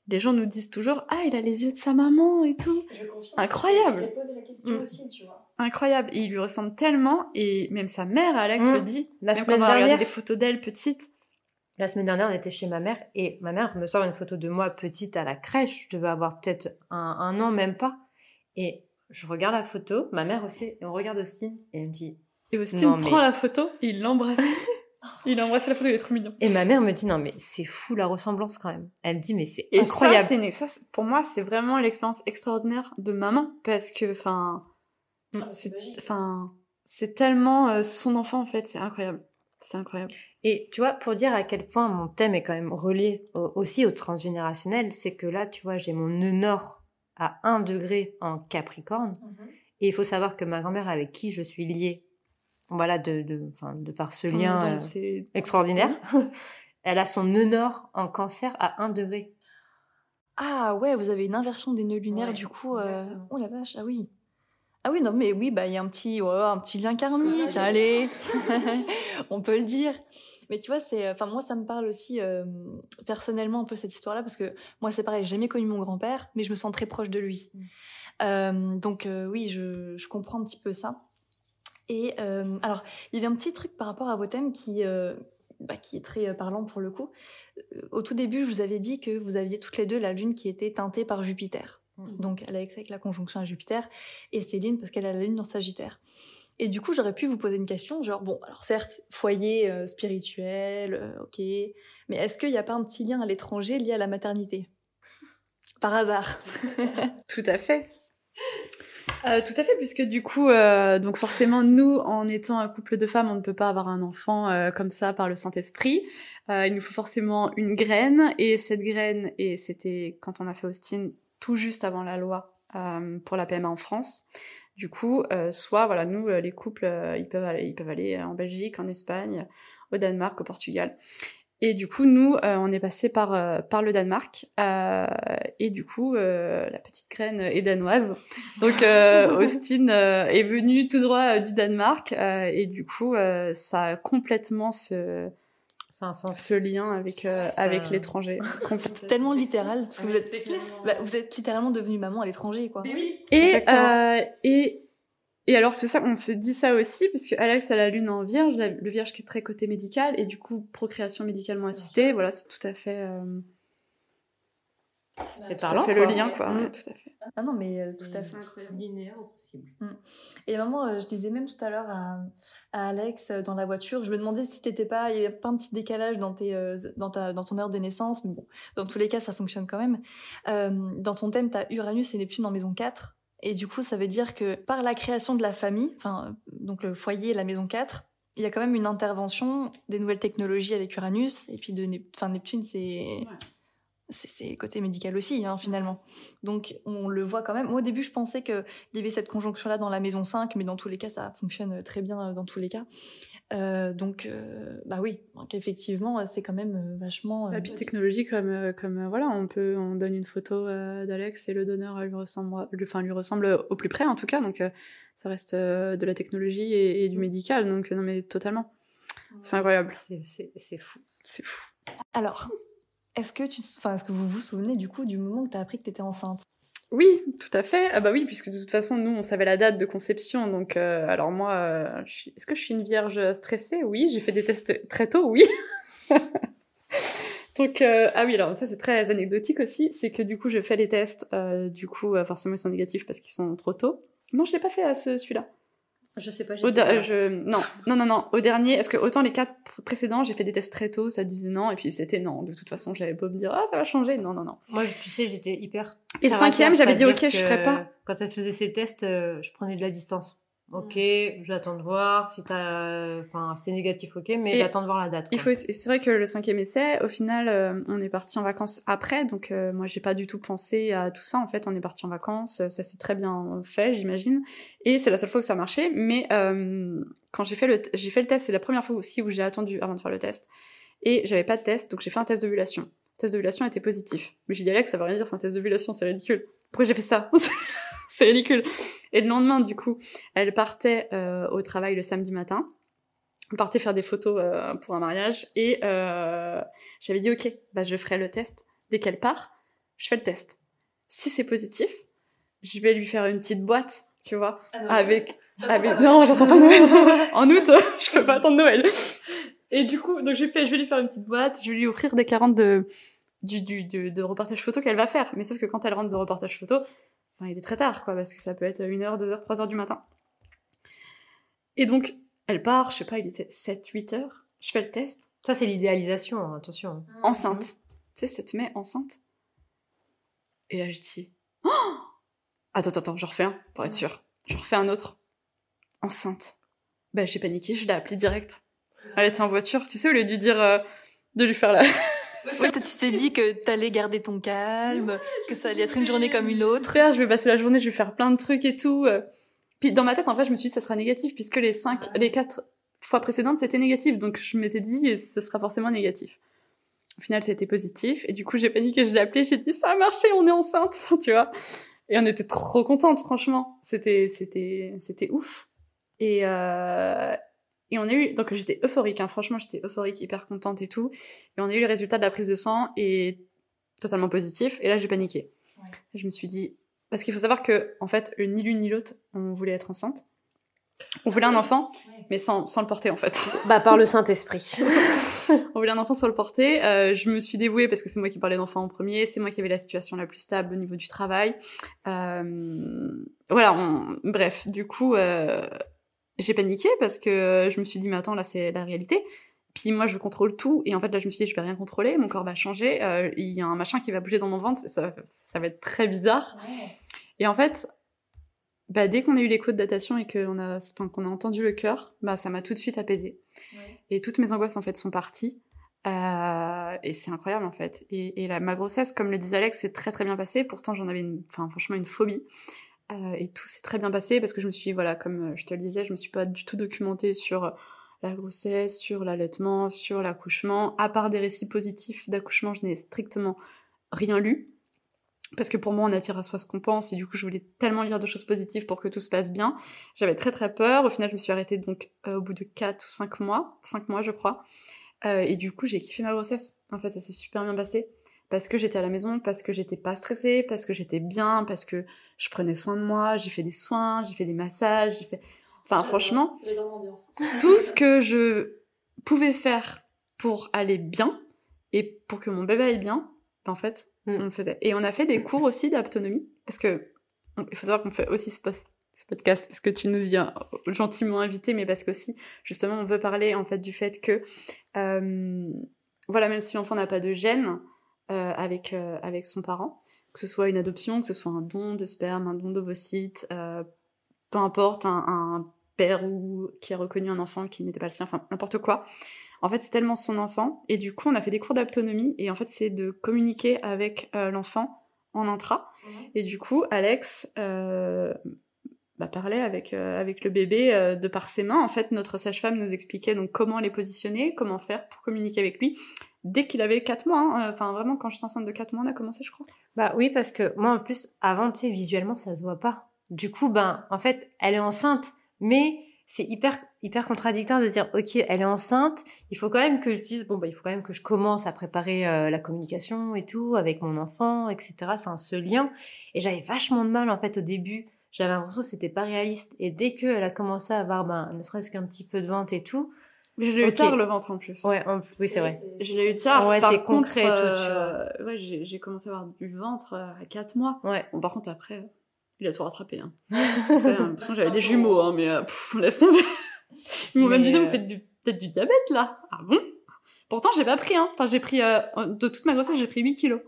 Les gens nous disent toujours, ah, il a les yeux de sa maman et tout. Incroyable. Je posé la question mm. aussi, tu vois. Incroyable. Et il lui ressemble tellement, et même sa mère, Alex, mm. le dit. La même semaine quand on a regardé des photos d'elle petite la semaine dernière, on était chez ma mère et ma mère me sort une photo de moi petite à la crèche. Je devais avoir peut-être un, an, même pas. Et je regarde la photo, ma mère aussi, et on regarde Austin et elle me dit. Et Austin prend la photo et il l'embrasse. il embrasse la photo, il est trop mignon. Et ma mère me dit non mais c'est fou la ressemblance quand même. Elle me dit mais c'est incroyable. Ça, ça, pour moi c'est vraiment l'expérience extraordinaire de maman parce que enfin ah, c'est enfin c'est tellement euh, son enfant en fait, c'est incroyable. C'est incroyable. Et tu vois, pour dire à quel point mon thème est quand même relié aussi au transgénérationnel, c'est que là, tu vois, j'ai mon nœud nord à 1 degré en Capricorne. Mhm. Et il faut savoir que ma grand-mère avec qui je suis liée, voilà, de, de, de par ce lien euh, extraordinaire, elle a son nœud nord en cancer à 1 degré. Ah ouais, vous avez une inversion des nœuds lunaires du coup. Euh... Oh la vache, ah oui. Ah oui, non, mais oui, bah il y a un petit, un petit lien karmique, allez, on peut le dire. Mais tu vois, c'est, enfin moi ça me parle aussi euh, personnellement un peu cette histoire-là parce que moi c'est pareil, j'ai jamais connu mon grand-père, mais je me sens très proche de lui. Mm. Euh, donc oui, je, je, comprends un petit peu ça. Et alors il y avait un petit truc par rapport à vos thèmes qui bah, qui est très parlant pour le coup. Au tout début, je vous avais dit que vous aviez toutes les deux la lune qui était teintée par Jupiter. Mm. Donc Alex avec la conjonction à Jupiter et Céline parce qu'elle a la lune dans Sagittaire. Et du coup, j'aurais pu vous poser une question, genre, bon, alors certes, foyer euh, spirituel, euh, ok, mais est-ce qu'il n'y a pas un petit lien à l'étranger lié à la maternité? Par hasard. Tout à fait. Euh, tout à fait, puisque du coup, donc forcément, nous, en étant un couple de femmes, on ne peut pas avoir un enfant comme ça par le Saint-Esprit. il nous faut forcément une graine, et cette graine, et c'était quand on a fait Austin, tout juste avant la loi euh, pour la PMA en France. Du coup, euh, soit voilà, nous les couples, ils peuvent aller, ils peuvent aller en Belgique, en Espagne, au Danemark, au Portugal. Et du coup, nous, euh, on est passé par, euh, par le Danemark. Euh, et du coup, la petite graine est danoise. Donc, Austin est venu tout droit du Danemark. et du coup, ça a complètement ce, un sens. ce lien avec, avec l'étranger. C'est tellement littéral. Parce que vous êtes, bah, vous êtes littéralement devenu maman à l'étranger, quoi. oui. Et, et et alors c'est ça, on s'est dit ça aussi, puisque Alex a la lune en vierge, le vierge qui est très côté médical, et du coup procréation médicalement assistée, voilà, c'est tout à fait... Euh... C'est parlant, fait le lien, quoi. Tout à fait. Ah non, mais euh, tout à fait. linéaire au possible. Mm. Et maman, euh, je disais même tout à l'heure à, à, Alex euh, dans la voiture, je me demandais si t'étais pas, il y avait pas un petit décalage dans tes, dans ta, dans ton heure de naissance, mais bon, dans tous les cas, ça fonctionne quand même. dans ton thème, t'as Uranus et Neptune en maison 4. Et du coup, ça veut dire que par la création de la famille, enfin, donc le foyer, la maison 4, il y a quand même une intervention des nouvelles technologies avec Uranus. Et puis de enfin, Neptune, c'est. C'est côté médical aussi, hein, finalement. Donc, on le voit quand même. Moi, au début, je pensais qu'il y avait cette conjonction-là dans la maison 5, mais dans tous les cas, ça fonctionne très bien euh, dans tous les cas. Euh, donc, euh, bah oui, donc effectivement, c'est quand même euh, vachement. La puis technologie, comme, comme voilà, on peut, on donne une photo d'Alex et le donneur lui ressemble, enfin lui ressemble au plus près en tout cas, donc ça reste de la technologie et, du mm. médical, donc non mais totalement, c'est incroyable. C'est fou, c'est fou. Alors, est-ce que tu, enfin, est-ce que vous vous souvenez du coup du moment que tu as appris que tu étais enceinte? Oui, tout à fait. Ah bah oui, puisque de toute façon, nous, on savait la date de conception. Donc, euh, alors moi, euh, est-ce que je suis une vierge stressée? Oui, j'ai fait des tests très tôt, oui. donc, euh, ah oui, alors ça, c'est très anecdotique aussi. C'est que du coup, je fais les tests. du coup, forcément, ils sont négatifs parce qu'ils sont trop tôt. Non, je l'ai pas fait à ce, celui-là. Je sais pas. je... Non, non, non, non. Au dernier, est-ce que autant les quatre précédents, j'ai fait des tests très tôt, ça disait non, et puis c'était non. De toute façon, j'avais pas me dire ah ça va changer. Non, non, non. Moi, tu sais, j'étais hyper. Et le cinquième, j'avais dit ok, je ferai pas. Quand elle faisait ses tests, euh, je prenais de la distance. Ok, mm. j'attends de voir. Si t'as, enfin, c'est négatif, ok, mais j'attends de voir la date. Il faut, c'est vrai que le cinquième essai, au final, euh, on est parti en vacances après, donc euh, moi j'ai pas du tout pensé à tout ça. En fait, on est parti en vacances, ça s'est très bien fait, j'imagine, et c'est la seule fois que ça a marché. Mais euh, quand j'ai fait le, j'ai fait le test, c'est la première fois aussi où j'ai attendu avant de faire le test, et j'avais pas de test, donc j'ai fait un test d'ovulation. Le test d'ovulation était positif, mais j'ai dit Alex, ça veut rien dire, c'est un test d'ovulation, c'est ridicule. Pourquoi j'ai fait ça? c'est ridicule. Et le lendemain, du coup, elle partait euh, au travail le samedi matin. Elle partait faire des photos euh, pour un mariage. Et euh, j'avais dit, OK, bah, je ferai le test. Dès qu'elle part, je fais le test. Si c'est positif, je vais lui faire une petite boîte, tu vois, ah avec, avec... Non, j'attends pas Noël. en août, je peux pas attendre Noël. Et du coup, donc je, vais lui faire une petite boîte, je vais lui offrir des 40 de, du, du, de, de reportage photo qu'elle va faire. Mais sauf que quand elle rentre de reportage photo, il est très tard, quoi, parce que ça peut être 1h, 2h, 3h du matin. Et donc, elle part, je sais pas, il était 7, 8 h Je fais le test. Ça, c'est l'idéalisation, hein, attention. Mmh. Enceinte. Tu sais, 7 mai, enceinte. Et là, je dis, oh attends, attends, attends, je refais un, pour être sûr. Je refais un autre. Enceinte. Bah, j'ai paniqué, je l'ai appelé direct. Elle était en voiture, tu sais, au lieu de lui dire, euh, de lui faire la, tu t'es dit que t'allais garder ton calme, que ça allait être une journée comme une autre. je vais passer la journée, je vais faire plein de trucs et tout. Puis dans ma tête, en fait, je me suis dit, ça sera négatif, puisque les cinq, les quatre fois précédentes, c'était négatif. Donc je m'étais dit, ce sera forcément négatif. Au final, c'était positif. Et du coup, j'ai paniqué, je l'ai appelé, j'ai dit, ça a marché, on est enceinte, tu vois. Et on était trop contentes, franchement. C'était, c'était, c'était ouf. Et, euh, et on a eu, donc j'étais euphorique, hein, franchement j'étais euphorique, hyper contente et tout. Et on a eu le résultat de la prise de sang et totalement positif. Et là j'ai paniqué. Je me suis dit, parce qu'il faut savoir que en fait ni l'une ni l'autre on voulait être enceinte. On voulait un enfant, mais sans, sans le porter en fait. Bah par le Saint Esprit. on voulait un enfant sans le porter. Euh, je me suis dévouée parce que c'est moi qui parlais d'enfant en premier, c'est moi qui avais la situation la plus stable au niveau du travail. Euh, voilà, on... bref, du coup, euh, j'ai paniqué parce que je me suis dit, mais attends, là, c'est la réalité. Puis moi, je contrôle tout. Et en fait, là, je me suis dit, je vais rien contrôler. Mon corps va changer. Euh, il y a un machin qui va bouger dans mon ventre. Ça, ça va être très bizarre. Et en fait, bah, dès qu'on a eu l'écho de datation et qu'on a, enfin, qu'on a entendu le cœur, bah, ça m'a tout de suite apaisé. Et toutes mes angoisses, en fait, sont parties. Euh, et c'est incroyable, en fait. Et, et la, ma grossesse, comme le disait Alex, c'est très très bien passé. Pourtant, j'en avais, une, enfin, franchement, une phobie. Euh, et tout s'est très bien passé parce que je me suis, voilà, comme euh, je te le disais, je me suis pas du tout documentée sur la grossesse, sur l'allaitement, sur l'accouchement. À part des récits positifs d'accouchement, je n'ai strictement rien lu. Parce que pour moi, on attire à soi ce qu'on pense, et du coup, je voulais tellement lire de choses positives pour que tout se passe bien. J'avais très très peur. Au final, je me suis arrêtée donc euh, au bout de 4 ou 5 mois, 5 mois je crois. Euh, et du coup, j'ai kiffé ma grossesse. En fait, ça s'est super bien passé. Parce que j'étais à la maison, parce que j'étais pas stressée, parce que j'étais bien, parce que je prenais soin de moi, j'ai fait des soins, j'ai fait des massages, j'ai fait... Enfin, franchement, tout ce que je pouvais faire pour aller bien et pour que mon bébé aille bien, ben, en fait, Mm. on le faisait. Et on a fait des cours aussi d'autonomie, parce que il faut savoir qu'on fait aussi ce, post- ce podcast parce que tu nous y as gentiment invité, mais parce qu'aussi, justement, on veut parler en fait du fait que, euh, voilà, même si l'enfant n'a pas de gène euh, avec, euh, avec son parent, que ce soit une adoption, que ce soit un don de sperme, un don d'ovocyte, euh, peu importe, un, un père ou qui a reconnu un enfant qui n'était pas le sien, enfin n'importe quoi. En fait, c'est tellement son enfant. Et du coup, on a fait des cours d'autonomie. Et en fait, c'est de communiquer avec euh, l'enfant en intra. Et du coup, Alex bah, parlait avec, avec le bébé de par ses mains. En fait, notre sage-femme nous expliquait donc comment les positionner, comment faire pour communiquer avec lui. Dès qu'il avait 4 mois, hein. enfin vraiment, quand j'étais enceinte de 4 mois, on a commencé, je crois. Bah oui, parce que moi, en plus, avant, tu sais, visuellement, ça se voit pas. Du coup, ben, en fait, elle est enceinte, mais c'est hyper, hyper contradictoire de dire, ok, elle est enceinte, il faut quand même que je dise, bon, bah, il faut quand même que je commence à préparer euh, la communication et tout, avec mon enfant, etc. Enfin, ce lien. Et j'avais vachement de mal, en fait, au début. J'avais l'impression que c'était pas réaliste. Et dès qu'elle a commencé à avoir, ben, ne serait-ce qu'un petit peu de ventre et tout, je l'ai eu tard le ventre en plus. ouais, en- oui, c'est vrai. Je l'ai eu tard. Ouais, c'est concret et tout, tu euh, ouais, j'ai j'ai commencé à avoir du ventre euh, à 4 mois. Ouais. Bon, par contre, après, euh, il a tout rattrapé. Hein. Après, euh, de toute façon, j'avais des jumeaux, hein, mais euh, pff, laisse tomber. Ils m'ont même Mais, dit, non, euh, vous faites du- peut-être du diabète là. Ah bon? Pourtant, j'ai pas pris, hein. Enfin, j'ai pris, euh, de toute ma grossesse, j'ai pris 8 kilos.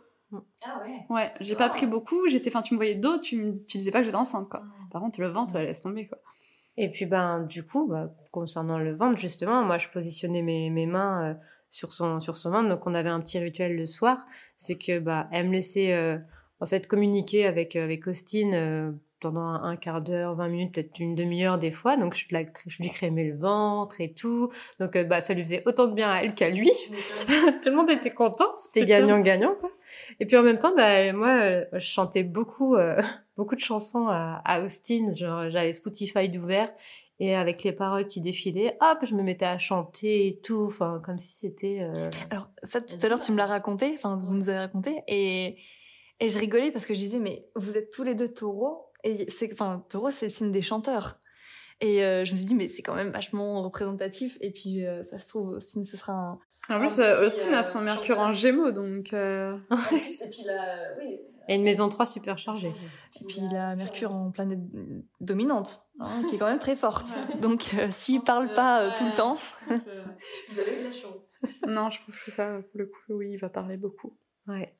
Ah ouais. Ouais, j'ai pas pris beaucoup. J'étais, enfin, tu me voyais dos, tu, me- tu disais pas que j'étais enceinte, quoi. Par contre, le ventre, laisse tomber, quoi. Et puis ben du coup, bah, concernant le ventre justement, moi je positionnais mes, mes mains euh, sur son sur son ventre, donc on avait un petit rituel le soir, c'est que bah elle me laissait euh, en fait communiquer avec euh, avec Austin euh, pendant un, quart d'heure, 20 minutes, peut-être une demi-heure des fois, donc je, la, je lui crémais le ventre et tout, donc euh, bah ça lui faisait autant de bien à elle qu'à lui. Tout le monde était content, c'était gagnant-gagnant. Et puis en même temps, bah moi euh, je chantais beaucoup euh, beaucoup de chansons à, à Austin, genre j'avais Spotify d'ouvert et avec les paroles qui défilaient, hop, je me mettais à chanter et tout, enfin comme si c'était euh, Alors ça tout à l'heure tu me l'as raconté, enfin vous nous avez raconté. Et et je rigolais parce que je disais mais vous êtes tous les deux taureaux et c'est enfin taureau c'est le signe des chanteurs. Et euh, je me suis dit mais c'est quand même vachement représentatif et puis euh, ça se trouve aussi ce sera un En plus, euh, Austin euh, a son Mercure en Gémeaux, donc. euh, et puis la oui et une maison 3 super chargée. et puis la Mercure en planète dominante hein, qui est quand même très forte. Donc euh, s'il parle pas euh, tout le temps, vous avez de la chance. Non, je pense que ça, pour le coup, oui, il va parler beaucoup. Ouais.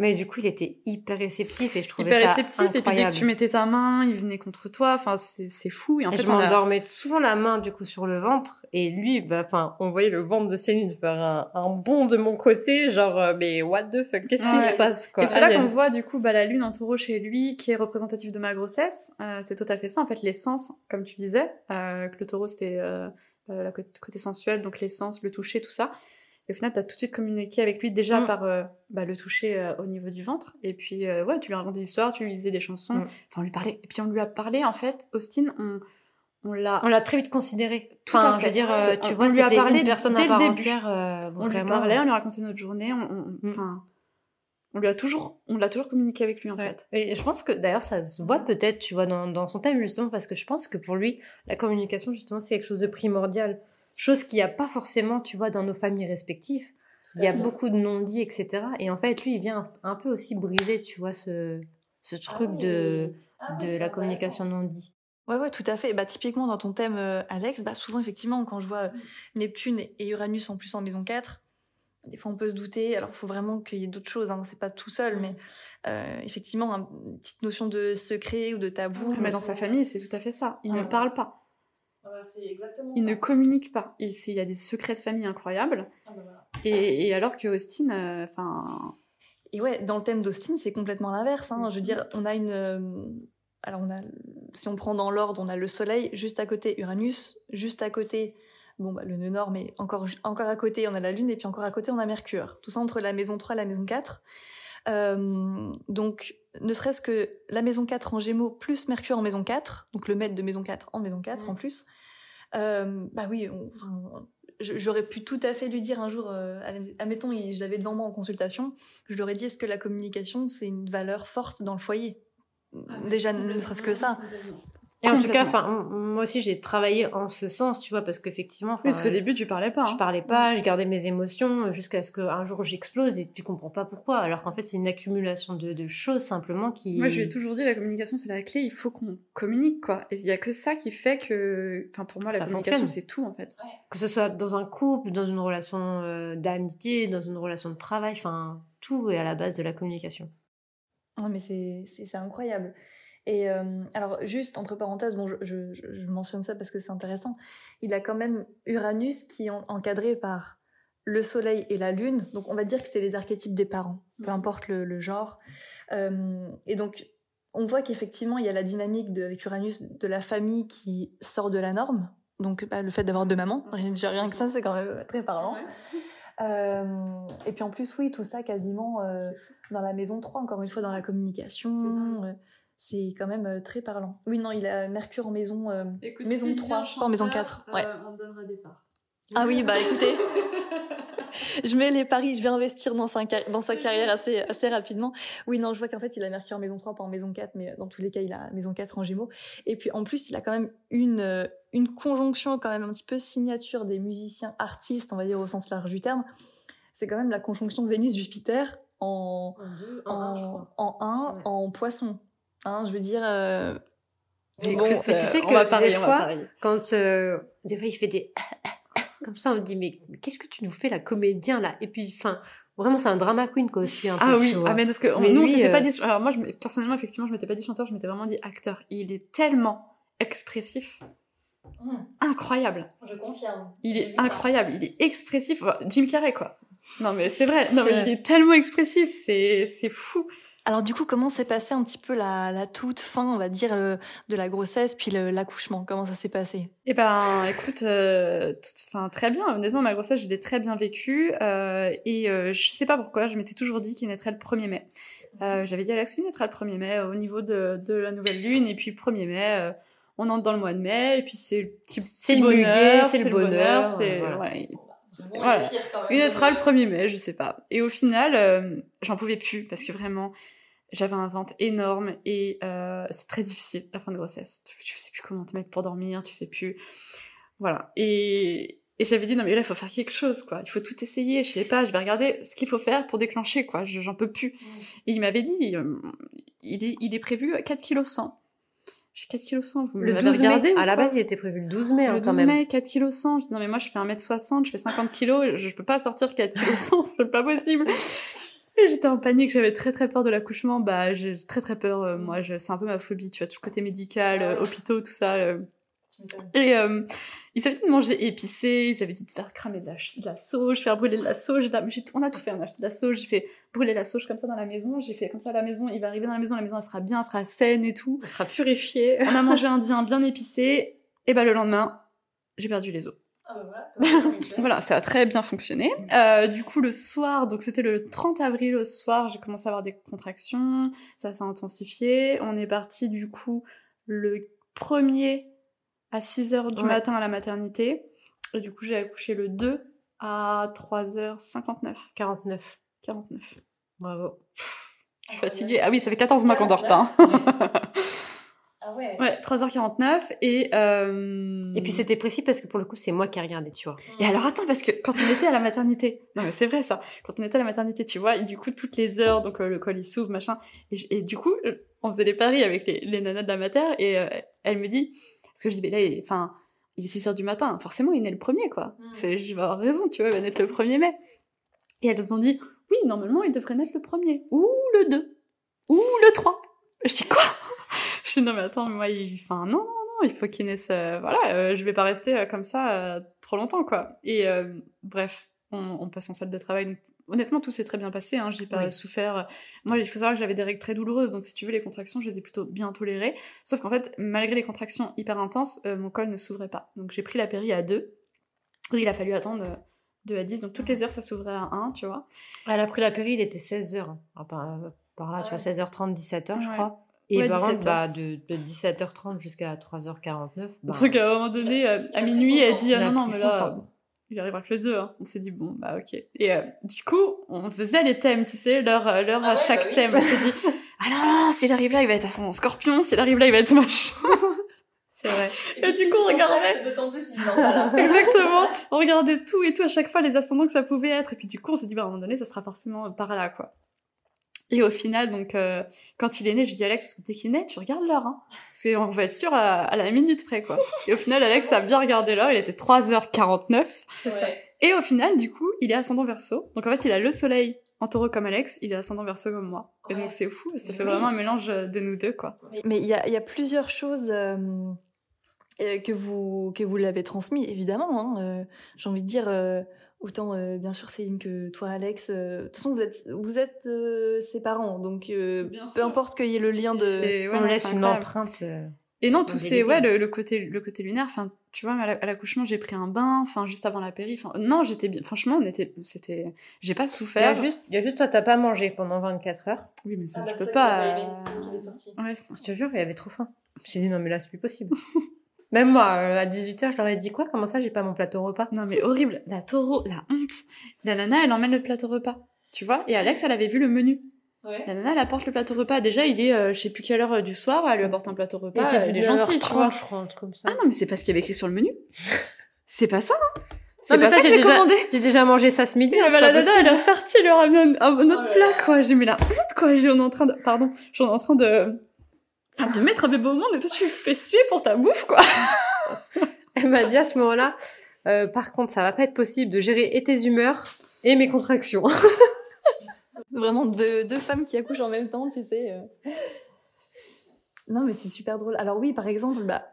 Mais du coup, il était hyper réceptif et je trouvais Hyper ça réceptif, et puis dès incroyable. que tu mettais ta main, il venait contre toi, enfin, c'est c'est fou. Et en Et fait, je a- m'endormais souvent la main du coup sur le ventre et lui, bah, enfin, on voyait le ventre de Céline faire un, un bond de mon côté, genre euh, mais what the fuck, qu'est-ce qui se passe quoi? Et c'est là qu'on voit du coup bah, la lune en taureau chez lui, qui est représentative de ma grossesse. Euh, c'est tout à fait ça, en fait, l'essence, comme tu disais, euh, que le taureau c'était euh, euh, la côté, côté sensuel, donc l'essence, le toucher, tout ça. Et au final, t'as tout de suite communiqué avec lui déjà Mm. par euh, bah, le toucher euh, au niveau du ventre. Et puis, euh, ouais, tu lui racontais des histoires, tu lui disais des chansons. Mm. Enfin, on lui parlait. Et puis, on lui a parlé, en fait, Austin, on, on l'a On l'a très vite considéré. Tout enfin, à fait. je veux dire, tu on vois, lui a parlé une personne dès le début. entière. On lui parlait, on lui racontait notre journée, on, on- Mm. enfin, on lui a toujours, on l'a toujours communiqué avec lui en Ouais. fait. Et je pense que d'ailleurs ça se voit peut-être, tu vois, dans, dans son thème justement, parce que je pense que pour lui, la communication justement, c'est quelque chose de primordial. Chose qu'il n'y a pas forcément, tu vois, dans nos familles respectives. Il y a beaucoup de non-dits, etc. Et en fait, lui, il vient un, peu aussi briser, tu vois, ce, ce truc de, de la communication non-dit. Ouais, ouais, tout à fait. Bah, typiquement, dans ton thème, euh, Alex, bah, souvent, effectivement, quand je vois euh, Neptune et Uranus en plus en maison 4, des fois, on peut se douter. Alors, il faut vraiment qu'il y ait d'autres choses. Hein. C'est pas tout seul, mais euh, effectivement, un- une petite notion de secret ou de tabou. Mais dans sa famille, c'est tout à fait ça. Il ne parle pas, c'est exactement il ne communique pas. Il, y a des secrets de famille incroyables. Et, et alors que Austin, euh, enfin, Et ouais, dans le thème d'Austin, c'est complètement l'inverse. Hein. Je veux dire, on a une. euh, Alors, on a. Si on prend dans l'ordre, on a le Soleil juste à côté Uranus, juste à côté bon, bah, le nœud nord, mais encore, encore à côté, on a la Lune, et puis encore à côté, on a Mercure. Tout ça entre la maison 3 et la maison 4. Euh, donc, ne serait-ce que la maison 4 en Gémeaux plus Mercure en maison 4, donc le maître de maison 4 en maison 4 en plus, euh, bah oui, j'aurais pu tout à fait lui dire un jour, euh, admettons, je l'avais devant moi en consultation, je lui aurais dit est-ce que la communication c'est une valeur forte dans le foyer? Ah Déjà, ne serait-ce que ça. Et en tout cas, enfin, moi aussi, j'ai travaillé en ce sens, tu vois, parce qu'effectivement, parce qu'au début, tu parlais pas. Je hein. parlais pas, je gardais mes émotions jusqu'à ce qu'un jour j'explose et tu comprends pas pourquoi. Alors qu'en fait, c'est une accumulation de, de, choses simplement qui. Moi, je lui ai toujours dit, la communication, c'est la clé. Il faut qu'on communique, quoi. Et il y a que ça qui fait que, enfin, pour moi, la communication, c'est tout, en fait. Que ce soit dans un couple, dans une relation euh, d'amitié, dans une relation de travail, enfin, tout est à la base de la communication. Non, mais c'est incroyable. Et euh, alors, juste entre parenthèses, bon, je, je, mentionne ça parce que c'est intéressant. Il a quand même Uranus qui est encadré par le Soleil et la Lune. Donc, on va dire que c'est les archétypes des parents, peu importe le, genre. Euh, et donc, on voit qu'effectivement, il y a la dynamique de, avec Uranus de la famille qui sort de la norme. Donc, bah, le fait d'avoir deux mamans, rien, rien que ça, c'est quand même très parlant. Euh, et puis en plus, oui, tout ça quasiment dans la maison 3, encore une fois, dans la communication c'est quand même euh, très parlant. Oui, non, il a Mercure en maison, euh, maison 3, pas en maison 4. Ouais. Euh, on donnera des parts. Ah oui, bah écoutez, je mets les paris, je vais investir dans sa, dans sa carrière assez, assez rapidement. Oui, non, je vois qu'en fait, il a Mercure en maison 3, pas en maison 4, mais dans tous les cas, il a maison 4 en gémeaux. Et puis, en plus, il a quand même une, une conjonction, quand même un petit peu signature des musiciens artistes, on va dire au sens large du terme. C'est quand même la conjonction Vénus-Jupiter en, en, en 1 en poisson. Hein, je veux dire. Euh... Bon, tu sais euh, que des fois, quand euh, des fois il fait des comme ça, on dit mais qu'est-ce que tu nous fais la comédien là? Et puis, enfin, vraiment c'est un drama queen quoi aussi. Un ah oui, ah mais parce que mais nous, lui, pas euh, dit. Alors moi, je, personnellement, effectivement, je m'étais pas dit chanteur, je m'étais vraiment dit acteur. Il est tellement expressif. Hmm. Incroyable. Je confirme. Il est incroyable, il est expressif. Jim Carrey, quoi. Non, mais c'est vrai. Non, mais il est tellement expressif, c'est, c'est fou. Alors du coup, comment s'est passé un petit peu la, la toute fin, on va dire, euh, de la grossesse puis l'accouchement? Comment ça s'est passé? Eh ben, écoute, euh, enfin très bien. Honnêtement, ma grossesse, je l'ai très bien vécue euh, et euh, je sais pas pourquoi, je m'étais toujours dit qu'il naîtrait le 1er mai. Euh, J'avais dit à Alex, il naîtra le 1er mai au niveau de, de la nouvelle lune et puis 1er mai. on entre dans le mois de mai et puis c'est le petit, petit bonheur, c'est le bonheur, c'est ouais, voilà. Il naîtra le 1er mai, je sais pas. Et au final, j'en pouvais plus parce que vraiment, j'avais un ventre énorme et euh, c'est très difficile la fin de grossesse. Tu, sais plus comment te mettre pour dormir, tu sais plus. Voilà. Et, et j'avais dit non mais là il faut faire quelque chose quoi. Il faut tout essayer. Je sais pas, je vais regarder ce qu'il faut faire pour déclencher quoi. J'en peux plus. Et il m'avait dit euh, il est il est prévu 4 kg 100. Je suis 4 kg 100, vous le 12 mai. À la base, il était prévu le 12 mai, hein, le 12 mai, 4 kg 100. Je dis, non, mais moi, je fais 1m60, je fais 50 kg, je, je peux pas sortir 4 kg 100, c'est pas possible. J'étais en panique, j'avais très très peur de l'accouchement. Bah, j'ai très très peur. Euh, moi, c'est un peu ma phobie, tu vois, tout le côté médical, euh, hôpitaux, tout ça. Euh. Et euh, ils avaient dit de manger épicé, ils avaient dit de faire cramer de la, de la sauge, faire brûler de la sauge. On a tout fait, on a acheté de la sauge, j'ai fait brûler la sauge comme ça dans la maison. J'ai fait comme ça à la maison, il va arriver dans la maison, la maison elle sera bien, elle sera saine et tout. Elle sera purifiée. on a mangé un indien bien épicé. Et bah le lendemain, j'ai perdu les os. Ah bah voilà. ça a très bien fonctionné. Euh, du coup, le soir, donc c'était le 30 avril au soir, j'ai commencé à avoir des contractions, ça s'est intensifié. On est parti du coup le premier à 6 h du matin à la maternité. Et du coup, j'ai accouché le 2 à 3h59. 49. 49. Bravo. Je suis fatiguée. Ah oui, ça fait 14 mois qu'on dort pas. Hein. Ah ouais. Ouais, 3h49 et euh... Et puis c'était précis parce que pour le coup, c'est moi qui ai regardé, tu vois. Et alors attends parce que quand on était à la maternité, non mais c'est vrai ça. Quand on était à la maternité, tu vois, et du coup toutes les heures donc euh, le col il s'ouvre machin et, et, du coup, euh, on faisait les paris avec les, les nanas de la mater et euh, elle me dit parce que je dis mais là enfin, il est 6 h du matin, forcément il naît le premier quoi. Mm. C'est je vais avoir raison, tu vois, il va naître le 1er mai. Et elles nous ont dit oui, normalement il devrait naître le premier ou le 2 ou le 3. Je dis quoi? Je dis non mais attends, moi, il... enfin non non non, il faut qu'il naisse. Euh, voilà, euh, je vais pas rester euh, comme ça trop longtemps quoi. Et bref, on, on, passe en salle de travail. Honnêtement, tout s'est très bien passé. Hein, j'ai pas souffert. Moi, il faut savoir que j'avais des règles très douloureuses, donc si tu veux, les contractions, je les ai plutôt bien tolérées. Sauf qu'en fait, malgré les contractions hyper intenses, mon col ne s'ouvrait pas. Donc j'ai pris la péri à deux. Oui, il a fallu attendre 2 à 10, donc toutes les heures ça s'ouvrait à 1, tu vois. Elle a pris la péri, il était 16h. Ah, par, par, là, tu vois, 16h30, 17h, je Ouais. crois. Et Ouais, par contre, 17h. bah, de, de 17h30 jusqu'à 3h49. Le bah, truc, à un moment donné, euh, à minuit, elle dit Ah non, non, mais là. Il arrivera que le 2. Hein. On s'est dit Bon, bah ok. Et euh, du coup, on faisait les thèmes, tu sais, l'heure euh, l'heure Ah à ouais, chaque bah oui. thème. On s'est dit Ah non, non, non, s'il arrive là, il va être à son scorpion, s'il arrive là, il va être machin. C'est vrai. Et du coup, on regardait. D'autant plus, non, voilà. Exactement. On regardait tout et tout à chaque fois les ascendants que ça pouvait être. Et puis du coup, on s'est dit, bah, à un moment donné, ça sera forcément par là, quoi. Et au final, donc, euh, quand il est né, j'ai dit, Alex, dès qu'il naît, tu regardes l'heure, hein. Parce qu'on va être sûr à, à la minute près, quoi. Et au final, Alex a bien regardé l'heure. Il était 3h49. Ouais. Et au final, du coup, il est ascendant verso. Donc en fait, il a le soleil en taureau comme Alex, il est ascendant verso comme moi. Et donc c'est fou, ça Mais fait oui. vraiment un mélange de nous deux, quoi. Mais il y a, il y a plusieurs choses euh, euh, que vous, que vous l'avez transmis, évidemment. hein, euh, J'ai envie de dire, euh, autant euh, bien sûr Céline que toi Alex. euh, de toute façon, vous êtes, vous êtes euh, ses parents, donc euh, Bien peu sûr. importe qu'il y ait le lien de... Ouais, on laisse une empreinte. euh, Et non, tout c'est ouais le, le côté le côté lunaire. Enfin, tu vois, à la- à l'accouchement, j'ai pris un bain. Enfin, juste avant la péri. Enfin, non, j'étais bien. Franchement, on était, c'était, j'ai pas Il y, a souffert. juste, il y a juste toi, t'as pas mangé pendant 24 heures. Oui, mais ça, Ah bah, je peux ça, pas. euh. Ouais, Je te jure, il avait trop faim. Suis dit, non, mais là, c'est plus possible. Même moi, euh, à 18h, je leur ai dit quoi Comment ça, j'ai pas mon plateau repas? Non, mais horrible. La taureau, la honte. La nana, elle emmène le plateau repas. Tu vois Et Alex, elle avait vu le menu. Ouais. La nana, elle apporte le plateau repas. Déjà, il est, euh, je sais plus quelle heure euh, du soir. Elle lui apporte un plateau repas. était Elle est gentille, tu vois. 19h30, je crois, un truc comme ça. Ah non, mais c'est pas ce qu'il y avait écrit sur le menu. C'est pas ça. hein. C'est Non, mais pas ça, ça que j'ai j'ai déjà- commandé. J'ai déjà mangé ça ce midi. Hein, bah, c'est la pas nana, elle est repartie, elle lui a ramené un, un- un autre Oh là plat, là. quoi. J'ai mis la honte, quoi. J'ai, on est en train de, pardon, j'en ai en train de, enfin, de mettre un bébé au monde et toi, tu fais suer pour ta bouffe, quoi. Elle m'a dit à ce moment-là, euh, par contre, ça va pas être possible de gérer et tes humeurs et mes contractions. Vraiment deux, deux femmes qui accouchent en même temps, tu sais. euh. Non, mais c'est super drôle. Alors oui, par exemple, bah,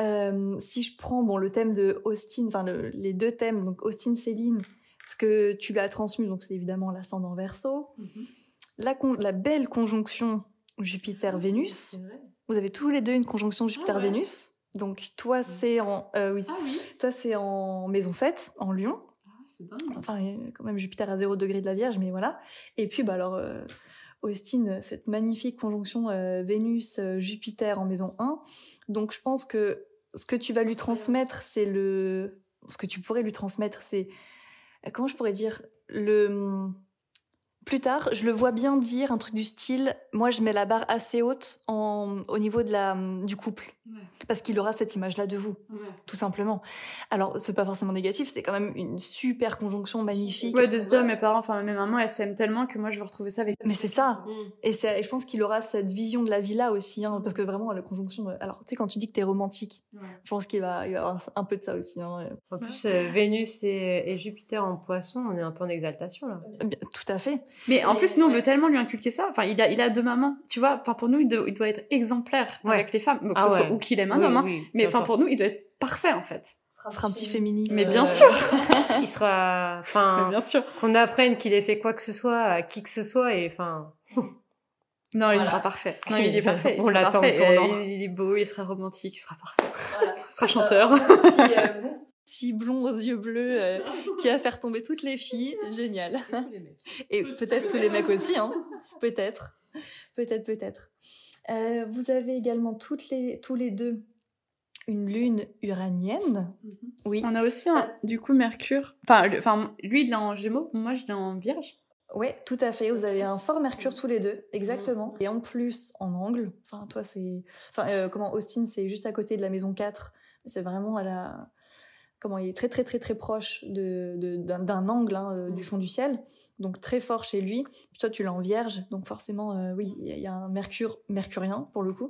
euh, si je prends bon, le thème de Austin, enfin le- les deux thèmes, donc Austin, Céline, ce que tu lui as transmis, donc c'est évidemment l'ascendant verso, la, con- la belle conjonction Jupiter-Vénus. Vous avez tous les deux une conjonction Jupiter-Vénus. Donc toi, c'est en, euh, oui, Ah oui. toi, c'est en maison 7, en Lion. c'est dingue. Enfin, quand même Jupiter à 0 degré de la Vierge, mais voilà. Et puis, bah alors, euh, Austin, cette magnifique conjonction euh, Vénus-Jupiter en maison 1. Donc, je pense que ce que tu vas lui transmettre, c'est le. Ce que tu pourrais lui transmettre, c'est. Comment je pourrais dire Le. Plus tard, je le vois bien dire un truc du style Moi, je mets la barre assez haute en, au niveau de la, du couple. Ouais. Parce qu'il aura cette image-là de vous Ouais. tout simplement. Alors, c'est pas forcément négatif, c'est quand même une super conjonction magnifique. Ouais, de se dire, mes parents, enfin, mes mamans, elles s'aiment tellement que moi, je veux retrouver ça avec. Mais c'est ça. Et, c'est- et je pense qu'il aura cette vision de la vie là aussi, hein, parce que vraiment, la conjonction. euh, Alors, tu sais, quand tu dis que t'es romantique, Ouais. je pense qu'il va, il va avoir un peu de ça aussi. hein. En plus, euh, Vénus et, et Jupiter en poisson, on est un peu en exaltation là. Euh, bien, Tout à fait. Mais en plus, nous, on veut tellement lui inculquer ça. Enfin, il a, il a deux mamans. Tu vois, enfin, pour nous, il, doit- il doit être exemplaire Ouais. avec les femmes. Donc, que Ah ce soit ou qu'il aime un Oui, homme, hein. oui, Mais enfin, pour nous, il doit être parfait, en fait. Ce sera un petit féministe. Mais bien euh, sûr. il sera, Mais enfin, bien sûr. qu'on apprenne qu'il ait fait quoi que ce soit à qui que ce soit et enfin. Non, il sera parfait. Non, il est parfait. il On l'attend. Euh, Il est beau, il sera romantique, il sera parfait. Voilà. Il sera chanteur. petit, euh, bon petit blond aux yeux bleus euh, qui va faire tomber toutes les filles. Génial. Et peut-être tous les mecs aussi, hein. Peut-être. Peut-être, peut-être. Euh, vous avez également toutes les, tous les deux une lune uranienne. Oui. On a aussi, un, du coup, Mercure. Enfin, le- enfin, lui, il est en Gémeaux. Moi, je l'ai en Vierge. Ouais, tout à fait. Vous avez un fort Mercure tous les deux, exactement. Et en plus, en angle. Enfin, toi, c'est. Enfin, euh, comment Austin, c'est juste à côté de la maison 4. C'est vraiment à la. Comment il est très, très, très, très proche de, de- d'un, angle hein, euh, du fond du ciel. Donc, très fort chez lui. Puis toi, tu l'as en vierge. Donc, forcément, euh, oui, il y a- un Mercure mercurien, pour le coup.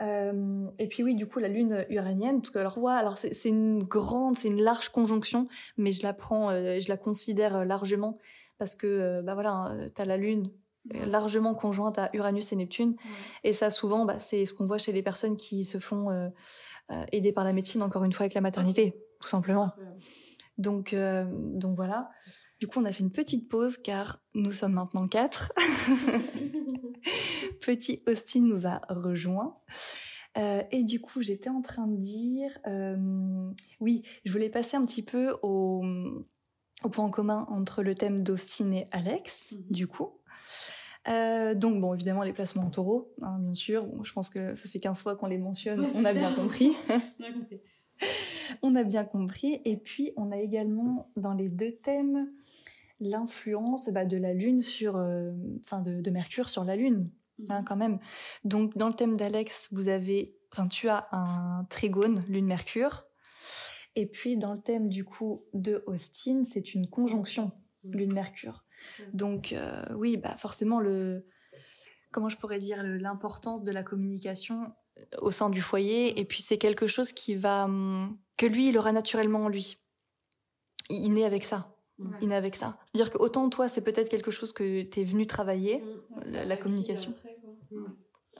Euh, et puis oui, du coup, la lune uranienne, parce que alors, ouais, alors c'est, c'est une grande, c'est une large conjonction, mais je la prends, euh, je la considère largement parce que bah voilà, tu as la lune largement conjointe à Uranus et Neptune et ça souvent bah, c'est ce qu'on voit chez les personnes qui se font euh, euh, aider par la médecine encore une fois avec la maternité tout simplement. Donc euh, donc voilà. Du coup, on a fait une petite pause car nous sommes maintenant quatre. Petit Austin nous a rejoint. Euh, et du coup, j'étais en train de dire, oui, je voulais passer un petit peu au, au point commun entre le thème d'Austin et Alex, mhm. du coup. donc bon, évidemment les placements en taureau, hein, bien sûr. je pense que ça fait 15 fois qu'on les mentionne, on a bien compris. on a compris. On a bien compris. Et puis on a également dans les deux thèmes l'influence bah, de la Lune sur, euh, enfin de, Mercure sur la Lune, hein, mhm. quand même. Donc dans le thème d'Alex, vous avez, enfin tu as un trigone Lune-Mercure, et puis dans le thème du coup de Austin, c'est une conjonction mhm. Lune-Mercure. Donc euh, oui, bah forcément le, comment je pourrais dire l'importance de la communication au sein du foyer, et puis c'est quelque chose qui va hum, que lui il aura naturellement en lui. Il naît avec ça il est avec ça. C'est-à-dire que autant toi, c'est peut-être quelque chose que tu es venu travailler, mm. la, communication. Mm.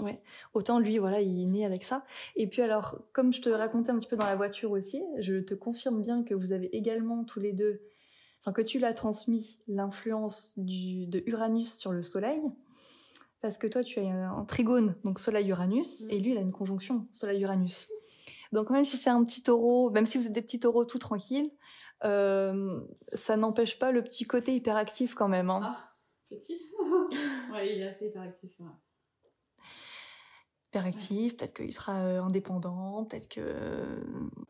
Ouais. Autant lui, voilà, il est né avec ça. Et puis alors, comme je te racontais un petit peu dans la voiture aussi, je te confirme bien que vous avez également tous les deux, enfin que tu l'as transmis l'influence de Uranus sur le Soleil, parce que toi tu as un trigone, donc Soleil-Uranus, mm. et lui il a une conjonction Soleil-Uranus. Donc même si c'est un petit taureau, même si vous êtes des petits taureaux tout tranquilles, euh, ça n'empêche pas le petit côté hyperactif quand même. Hein. Ah, petit Ouais, il est assez hyperactif, c'est vrai. Hyperactif, peut-être qu'il sera euh, indépendant, peut-être que.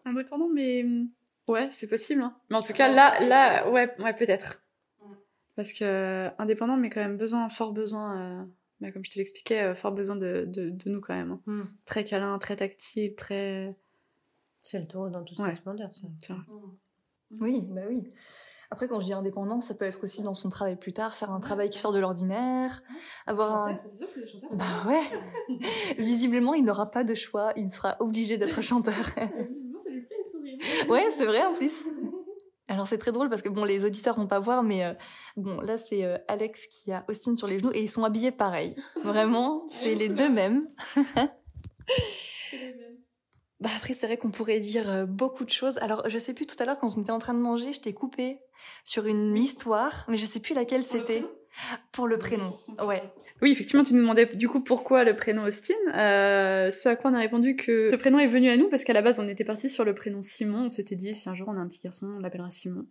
Indépendant, mais. Mm, ouais, c'est possible. Hein. Mais en tout cas, là, là ouais, ouais peut-être. Mm. Parce que indépendant, mais quand même besoin, fort besoin, euh, bah, comme je te l'expliquais, fort besoin de, de, de, nous quand même. Hein. Mm. Très câlin, très tactile, très. C'est le taureau dans toute sa splendeur, ça. Oui, bah oui. Après, quand je dis indépendant, ça peut être aussi dans son travail plus tard, faire un travail qui sort de l'ordinaire, avoir un. C'est sûr, c'est des chanteurs. Bah ouais. Visiblement, il n'aura pas de choix, il sera obligé d'être chanteur. Visiblement, ça lui fait sourire. Ouais, c'est vrai en plus. Alors c'est très drôle parce que bon, les auditeurs vont pas voir, mais euh, bon, là c'est euh, Alex qui a Austin sur les genoux et ils sont habillés pareil. Vraiment, c'est les deux mêmes. Bah après, c'est vrai qu'on pourrait dire euh, beaucoup de choses. Alors, je sais plus tout à l'heure quand on était en train de manger, je t'ai coupé sur une histoire, mais je sais plus laquelle c'était. Pour le prénom, ouais. Oui, effectivement, tu nous demandais du coup pourquoi le prénom Austin. Euh, ce à quoi on a répondu que ce prénom est venu à nous parce qu'à la base on était parti sur le prénom Simon. On s'était dit si un jour on a un petit garçon, on l'appellera Simon.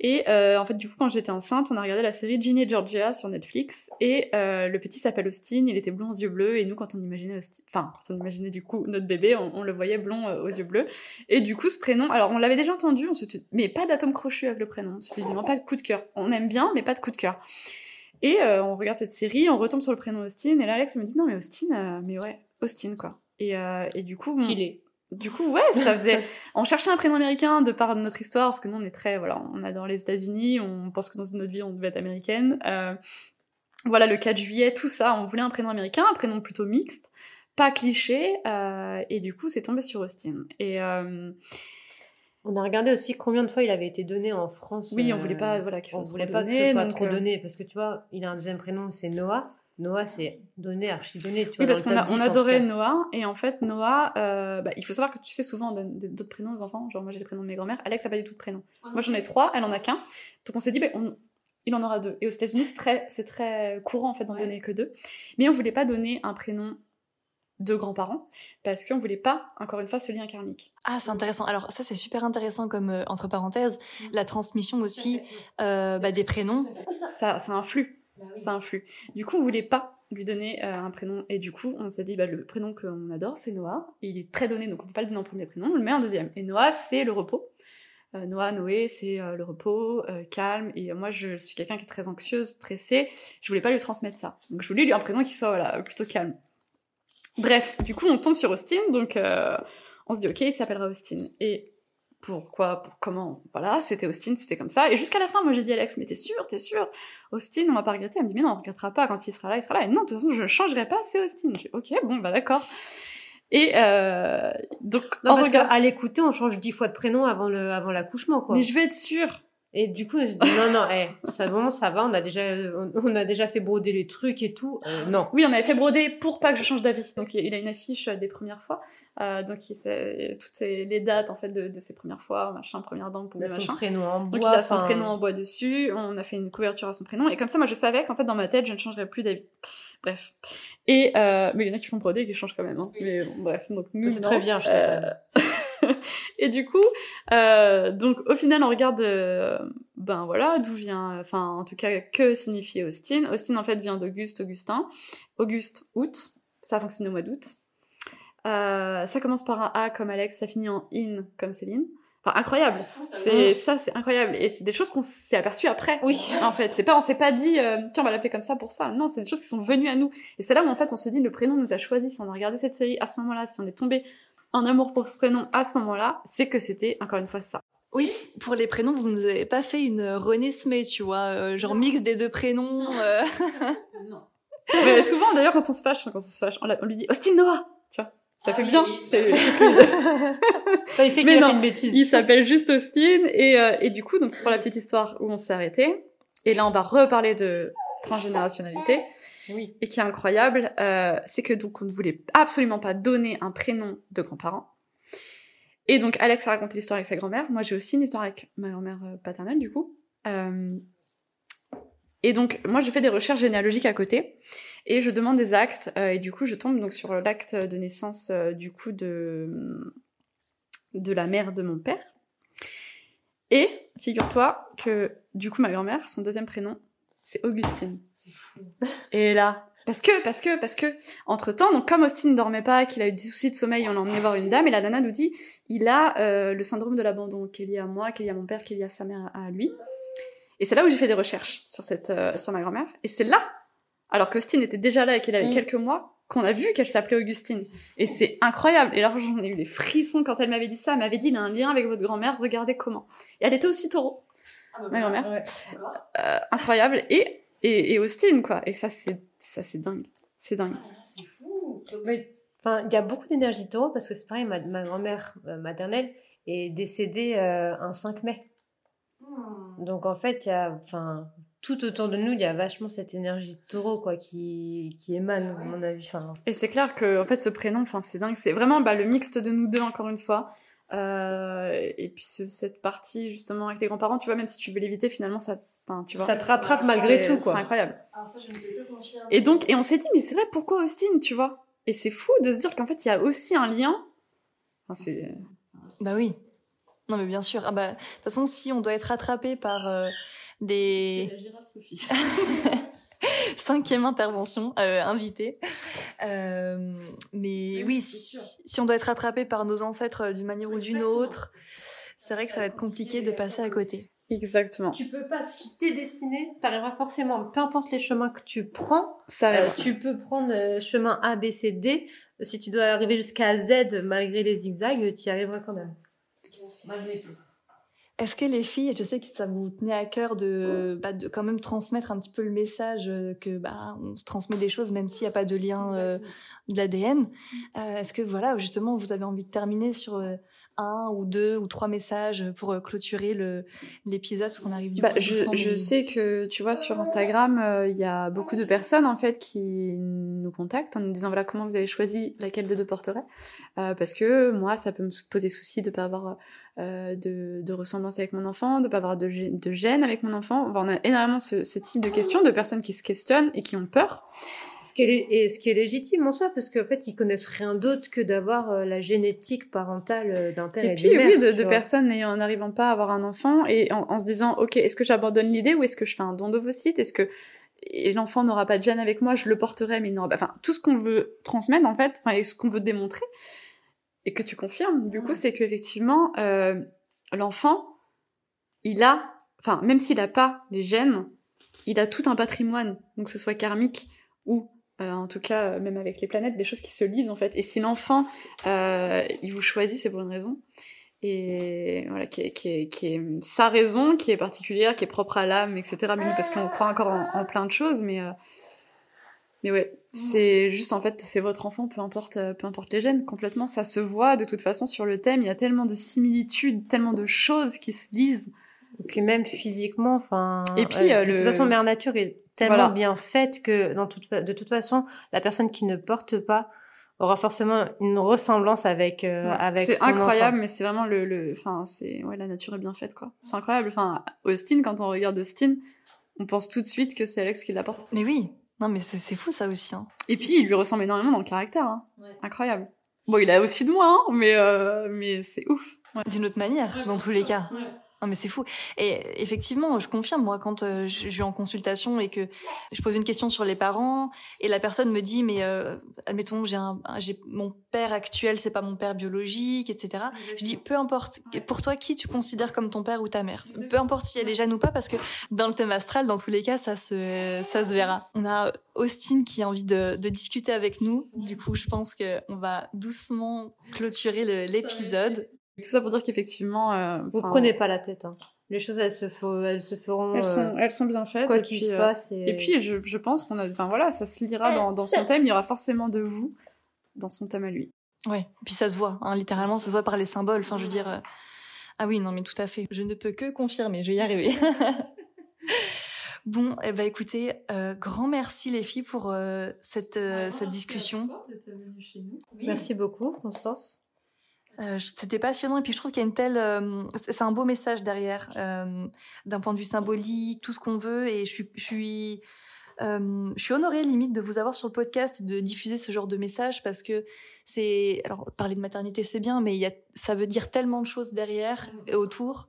Et euh, en fait, du coup, quand j'étais enceinte, on a regardé la série Ginny et Georgia sur Netflix. Et euh, le petit s'appelle Austin, il était blond aux yeux bleus. Et nous, quand on imaginait Austin, enfin, quand on imaginait du coup notre bébé, on, le voyait blond euh, aux yeux bleus. Et du coup, ce prénom, alors on l'avait déjà entendu, on s'était, mais pas d'atome crochu avec le prénom. On dit, non, pas de coup de cœur. On aime bien, mais pas de coup de cœur. Et on regarde cette série, on retombe sur le prénom Austin. Et là, Alex me dit, non, mais Austin, mais ouais, Austin, quoi. Et, et du coup. Stylé. Du coup, ouais, ça faisait. on cherchait un prénom américain de par notre histoire, parce que nous, on est très, voilà, on adore les États-Unis, on pense que dans notre vie, on devait être américaine. Euh, voilà, le 4 juillet, tout ça, on voulait un prénom américain, un prénom plutôt mixte, pas cliché, euh, et du coup, c'est tombé sur Austin. Et euh, on a regardé aussi combien de fois il avait été donné en France. Oui, on voulait pas, voilà, qu'il soit on voulait pas que ce soit trop donné, parce que tu vois, il a un deuxième prénom, c'est Noah. Noah, c'est donné, archi donné. Tu oui, parce qu'on on adorait Noah. Et en fait, Noah, euh, bah, il faut savoir que tu sais, souvent, d'autres prénoms aux enfants. Genre, moi, j'ai les prénoms de mes grand-mères. Alex n'a pas du tout de prénom. Ah, moi, j'en ai trois, elle en a qu'un. Donc, on s'est dit, bah, il en aura deux. Et aux États-Unis, c'est très, c'est très courant, en fait, d'en donner que deux. Mais on voulait pas donner un prénom de grands-parents parce qu'on voulait pas encore une fois ce lien karmique. Ah c'est intéressant. Alors ça c'est super intéressant comme euh, entre parenthèses mm. la transmission aussi euh, bah, des prénoms. Ça ça influe bah ça influe. Du coup, on voulait pas lui donner euh, un prénom. Et du coup, on s'est dit, bah, le prénom qu'on adore, c'est Noah. il est très donné, donc on peut pas le donner en premier prénom, on le met en deuxième. Et Noah, c'est le repos. Euh, Noah, Noé, c'est euh, le repos, calme. Et moi, je suis quelqu'un qui est très anxieuse, stressée. Je voulais pas lui transmettre ça. Donc, je voulais lui un prénom qui soit voilà, plutôt calme. Bref, du coup, on tombe sur Austin, donc on se dit, ok, il s'appellera Austin. Et pourquoi, pour comment, voilà, c'était Austin, c'était comme ça. Et jusqu'à la fin, moi j'ai dit Alex, mais t'es sûr, t'es sûr? Austin, on va pas regretter. Elle me dit, mais non, on regrettera pas quand il sera là, il sera là. Et non, de toute façon, je changerai pas, c'est Austin. J'ai ok, bon, bah d'accord. Et euh, donc, non, parce qu'à l'écouter, on change dix fois de prénom avant le, avant l'accouchement, quoi. Mais je vais être sûre. Et du coup, je dis, non, non, hey, ça, bon, ça va, on a déjà, on, a déjà fait broder les trucs et tout. Euh, non. Oui, on avait fait broder pour pas que je change d'avis. Donc, il a une affiche des premières fois. Euh, donc, il sait toutes les dates, en fait, de, de ses premières fois, machin, première dent, pour machin. son prénom en bois. Donc, il a son prénom en bois dessus. On a fait une couverture à son prénom. Et comme ça, moi, je savais qu'en fait, dans ma tête, je ne changerais plus d'avis. Bref. Et euh, mais il y en a qui font broder et qui changent quand même. Hein. Mais bon, bref. Donc nous, C'est très bien, je Euh, et du coup, euh, donc au final, on regarde, euh, ben voilà, d'où vient, enfin en tout cas, que signifie Austin. Austin en fait vient d'Auguste, Augustin. Auguste, août. Ça fonctionne au mois d'août. Euh, ça commence par un A comme Alex, ça finit en in comme Céline. Enfin incroyable. C'est ça, c'est incroyable. Et c'est des choses qu'on s'est aperçu après. Oui. En fait, c'est pas, on s'est pas dit, euh, tiens, on va l'appeler comme ça pour ça. Non, c'est des choses qui sont venues à nous. Et c'est là où en fait on se dit, le prénom nous a choisi. Si on a regardé cette série à ce moment-là, si on est tombé en amour pour ce prénom à ce moment-là, c'est que c'était encore une fois ça. Oui, pour les prénoms, vous nous avez pas fait une René Smé, tu vois, euh, genre mix des deux prénoms. euh. Non. Mais souvent, d'ailleurs, quand on se fâche, quand on se fâche, on, lui dit Austin Noah, tu vois. Ça Ah fait oui, bien. oui, c'est bah c'est fluide. Enfin, il sait qu'il Mais a non, fait une bêtise. Il s'appelle juste Austin et, euh, et du coup, donc pour la petite histoire où on s'est arrêté, et là on va reparler de transgénérationnalité, Et qui est incroyable, euh, c'est que donc on ne voulait absolument pas donner un prénom de grands-parents. Et donc Alex a raconté l'histoire avec sa grand-mère. Moi j'ai aussi une histoire avec ma grand-mère euh, paternelle du coup. Euh, et donc moi je fais des recherches généalogiques à côté et je demande des actes et du coup je tombe donc sur l'acte de naissance du coup de de la mère de mon père. Et figure-toi que du coup ma grand-mère son deuxième prénom c'est Augustine. C'est fou. Et là, parce que, parce que, parce que, entre temps, donc comme Austin ne dormait pas, qu'il a eu des soucis de sommeil, on l'a emmené voir une dame et la nana nous dit, il a euh, le syndrome de l'abandon, qui est lié à moi, qui est lié à mon père, qui est lié à sa mère, à lui. Et c'est là où j'ai fait des recherches sur cette, euh, sur ma grand-mère. Et c'est là, alors qu'Austin était déjà là et qu'elle avait Mm. quelques mois, qu'on a vu qu'elle s'appelait Augustine. Et c'est incroyable. Et là, j'en ai eu des frissons quand elle m'avait dit ça. Elle m'avait dit, il a un lien avec votre grand-mère, regardez comment. Et elle était aussi taureau. Ah, bah, Ma grand-mère. Ouais. Euh, incroyable. Et, et, et Austin, quoi. Et ça, c'est, ça, c'est dingue. C'est dingue. Ah, c'est fou. Mais, enfin, il y a beaucoup d'énergie taureau parce que c'est pareil, ma, ma grand-mère euh, maternelle est décédée euh, un 5 mai. Hmm. Donc en fait, il y a, enfin, tout autour de nous, il y a vachement cette énergie taureau quoi qui, qui émane, à mon avis. Enfin, Et c'est clair que, en fait, ce prénom, enfin, c'est dingue. C'est vraiment bah, le mixte de nous deux, encore une fois. Euh, et puis ce- cette partie justement avec tes grands-parents, tu vois, même si tu veux l'éviter, finalement, ça, enfin, tu vois, ça te rattrape C'est- malgré tout c'est quoi. incroyable. Alors ça, je ne peux que confirmer. Et donc, et on s'est dit, mais c'est vrai, pourquoi Austin, tu vois? Et c'est fou de se dire qu'en fait, il y a aussi un lien. Enfin, c'est Bah oui. Non mais bien sûr. Ah bah de toute façon, si on doit être rattrapé par euh, des la girafe Sophie. cinquième intervention euh, invitée, euh, mais Oui, si, si on doit être rattrapé par nos ancêtres euh, d'une manière ou d'une autre, c'est vrai que ça va être compliqué de passer à côté. Exactement. Tu peux pas, ce qui t'est destiné, t'arriveras forcément, peu importe les chemins que tu prends, Ça euh, tu peux prendre le chemin A, B, C, D. Si tu dois arriver jusqu'à Z malgré les zigzags, tu y arriveras quand même. C'est clair. Malgré tout. Est-ce que les filles, je sais que ça vous tenait à cœur de, bah, de quand même transmettre un petit peu le message euh, que bah, on se transmet des choses même s'il n'y a pas de lien euh, de l'ADN. Euh, Est-ce que voilà, justement, vous avez envie de terminer sur euh, un ou deux ou trois messages pour euh, clôturer l'épisode parce qu'on arrive du Bah, coup je, je sais que, tu vois, sur Instagram, euh, il y a beaucoup de personnes, en fait, qui nous contactent en nous disant, voilà, comment vous avez choisi laquelle des deux porterait. Euh, parce que moi, ça peut me poser souci de pas avoir euh, de, de ressemblance avec mon enfant, de pas avoir de, gê- de gêne avec mon enfant. Enfin, on a énormément ce, ce type de questions, de personnes qui se questionnent et qui ont peur. Ce qui est, et ce qui est légitime en soi, parce qu'en fait, ils connaissent rien d'autre que d'avoir euh, la génétique parentale euh, d'un père et, Et puis, oui, de, de personnes n'ayant- n'arrivant pas à avoir un enfant et en, en se disant, ok, est-ce que j'abandonne l'idée ou est-ce que je fais un don d'ovocyte Est-ce que et l'enfant n'aura pas de gène avec moi, je le porterai, mais il n'aura pas... Enfin, tout ce qu'on veut transmettre, en fait, enfin, et ce qu'on veut démontrer, et que tu confirmes, du coup, c'est qu'effectivement, euh, l'enfant, il a... Enfin, même s'il n'a pas les gènes, il a tout un patrimoine, donc que ce soit karmique ou... euh, en tout cas, euh, même avec les planètes, des choses qui se lisent en fait. Et si l'enfant, euh, il vous choisit, c'est pour une raison. Et voilà qui est, qui est, qui est sa raison qui est particulière qui est propre à l'âme etc mais parce qu'on croit encore en, en plein de choses mais euh, mais ouais. C'est juste en fait c'est votre enfant peu importe peu importe les gènes complètement. Ça se voit de toute façon sur le thème. Il y a tellement de similitudes tellement de choses qui se lisent. Et puis même physiquement, enfin. Et puis, euh, de le- toute façon, Mère Nature est tellement Voilà. bien faite que dans toute, fa- de toute façon, la personne qui ne porte pas aura forcément une ressemblance avec avec. Ouais. avec c'est incroyable enfant. mais c'est vraiment le enfin c'est ouais la nature est bien faite quoi c'est incroyable enfin Austin quand on regarde Austin on pense tout de suite que c'est Alex qui l'apporte Mais oui. Non, mais c'est c'est fou ça aussi. Hein. Et puis, il lui ressemble énormément dans le caractère. hein. Ouais. Incroyable. Bon, il a aussi de moi, hein, mais, euh, mais c'est ouf. Ouais. D'une autre manière, dans tous les cas. Non mais c'est fou. Et effectivement, je confirme moi quand euh, je je suis en consultation et que je pose une question sur les parents et la personne me dit mais euh, admettons j'ai un j'ai mon père actuel c'est pas mon père biologique etc. Je dis peu importe pour toi qui tu considères comme ton père ou ta mère? Peu importe si elle est jeune ou pas parce que dans le thème astral dans tous les cas ça se ça se verra. On a Austin qui a envie de, de discuter avec nous. Du coup je pense que on va doucement clôturer l'épisode. Tout ça pour dire qu'effectivement... euh, Vous enfin, prenez pas la tête. Hein. Les choses, elles se, fo- elles se feront. Elles euh, sont, elles sont bien faites. quoi qu'il se euh, passe. Et, Et puis, je, je pense qu'on a, enfin voilà, ça se lira dans, dans son thème. Il y aura forcément de vous dans son thème à lui. Ouais, et puis ça se voit, hein, littéralement, ça se voit par les symboles. Enfin, je veux dire. euh, Ah oui, non, mais tout à fait. Je ne peux que confirmer, je vais y arriver. bon, eh ben, écoutez, euh, grand merci les filles pour euh, cette, euh, cette discussion. Merci beaucoup, Constance. Euh, C'était passionnant et puis je trouve qu'il y a une telle, euh, c'est un beau message derrière, euh, d'un point de vue symbolique, tout ce qu'on veut et je suis, je suis, euh, je suis honorée limite de vous avoir sur le podcast et de diffuser ce genre de message parce que c'est, alors parler de maternité c'est bien, mais il y a, ça veut dire tellement de choses derrière et autour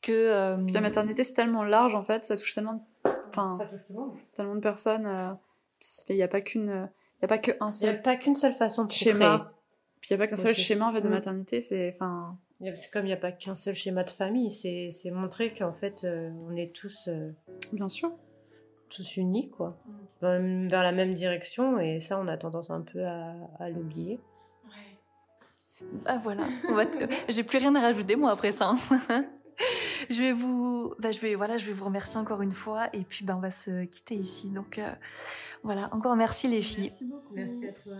que. euh, Puis la maternité, c'est tellement large, en fait, ça touche tellement, enfin, tellement de personnes. euh, Il n'y a pas qu'une, il y a pas qu'un Il n'y a seul pas qu'une seule façon de schéma. créer. Puis il n'y a pas qu'un seul schéma en fait de Mm. maternité. C'est, enfin, comme il n'y a pas qu'un seul schéma de famille. C'est c'est montrer qu'en fait, euh, on est tous, euh, bien sûr. tous unis, quoi. Dans le- vers la même direction. Et ça, on a tendance un peu à, à l'oublier. Ah voilà, t- j'ai plus rien à rajouter moi après ça. hein. je vais vous, bah, je vais voilà, je vais vous remercier encore une fois et puis ben on va se quitter ici. Donc euh, voilà, encore merci les filles. Merci à toi.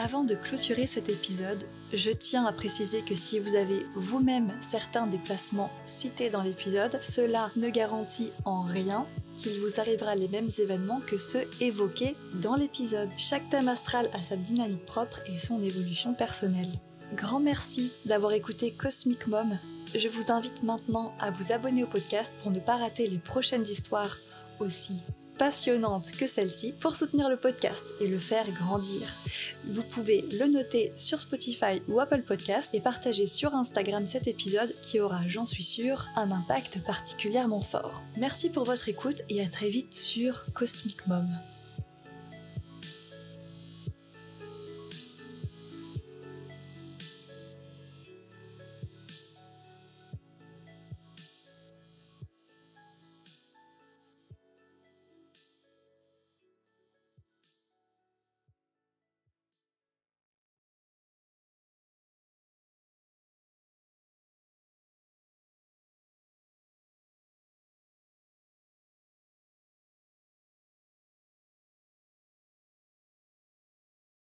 Avant de clôturer cet épisode, je tiens à préciser que si vous avez vous-même certains des placements cités dans l'épisode, cela ne garantit en rien qu'il vous arrivera les mêmes événements que ceux évoqués dans l'épisode. Chaque thème astral a sa dynamique propre et son évolution personnelle. Grand merci d'avoir écouté Cosmic Mom. Je vous invite maintenant à vous abonner au podcast pour ne pas rater les prochaines histoires aussi passionnantes que celle-ci pour soutenir le podcast et le faire grandir. Vous pouvez le noter sur Spotify ou Apple Podcast et partager sur Instagram cet épisode qui aura, j'en suis sûre, un impact particulièrement fort. Merci pour votre écoute et à très vite sur Cosmic Mom.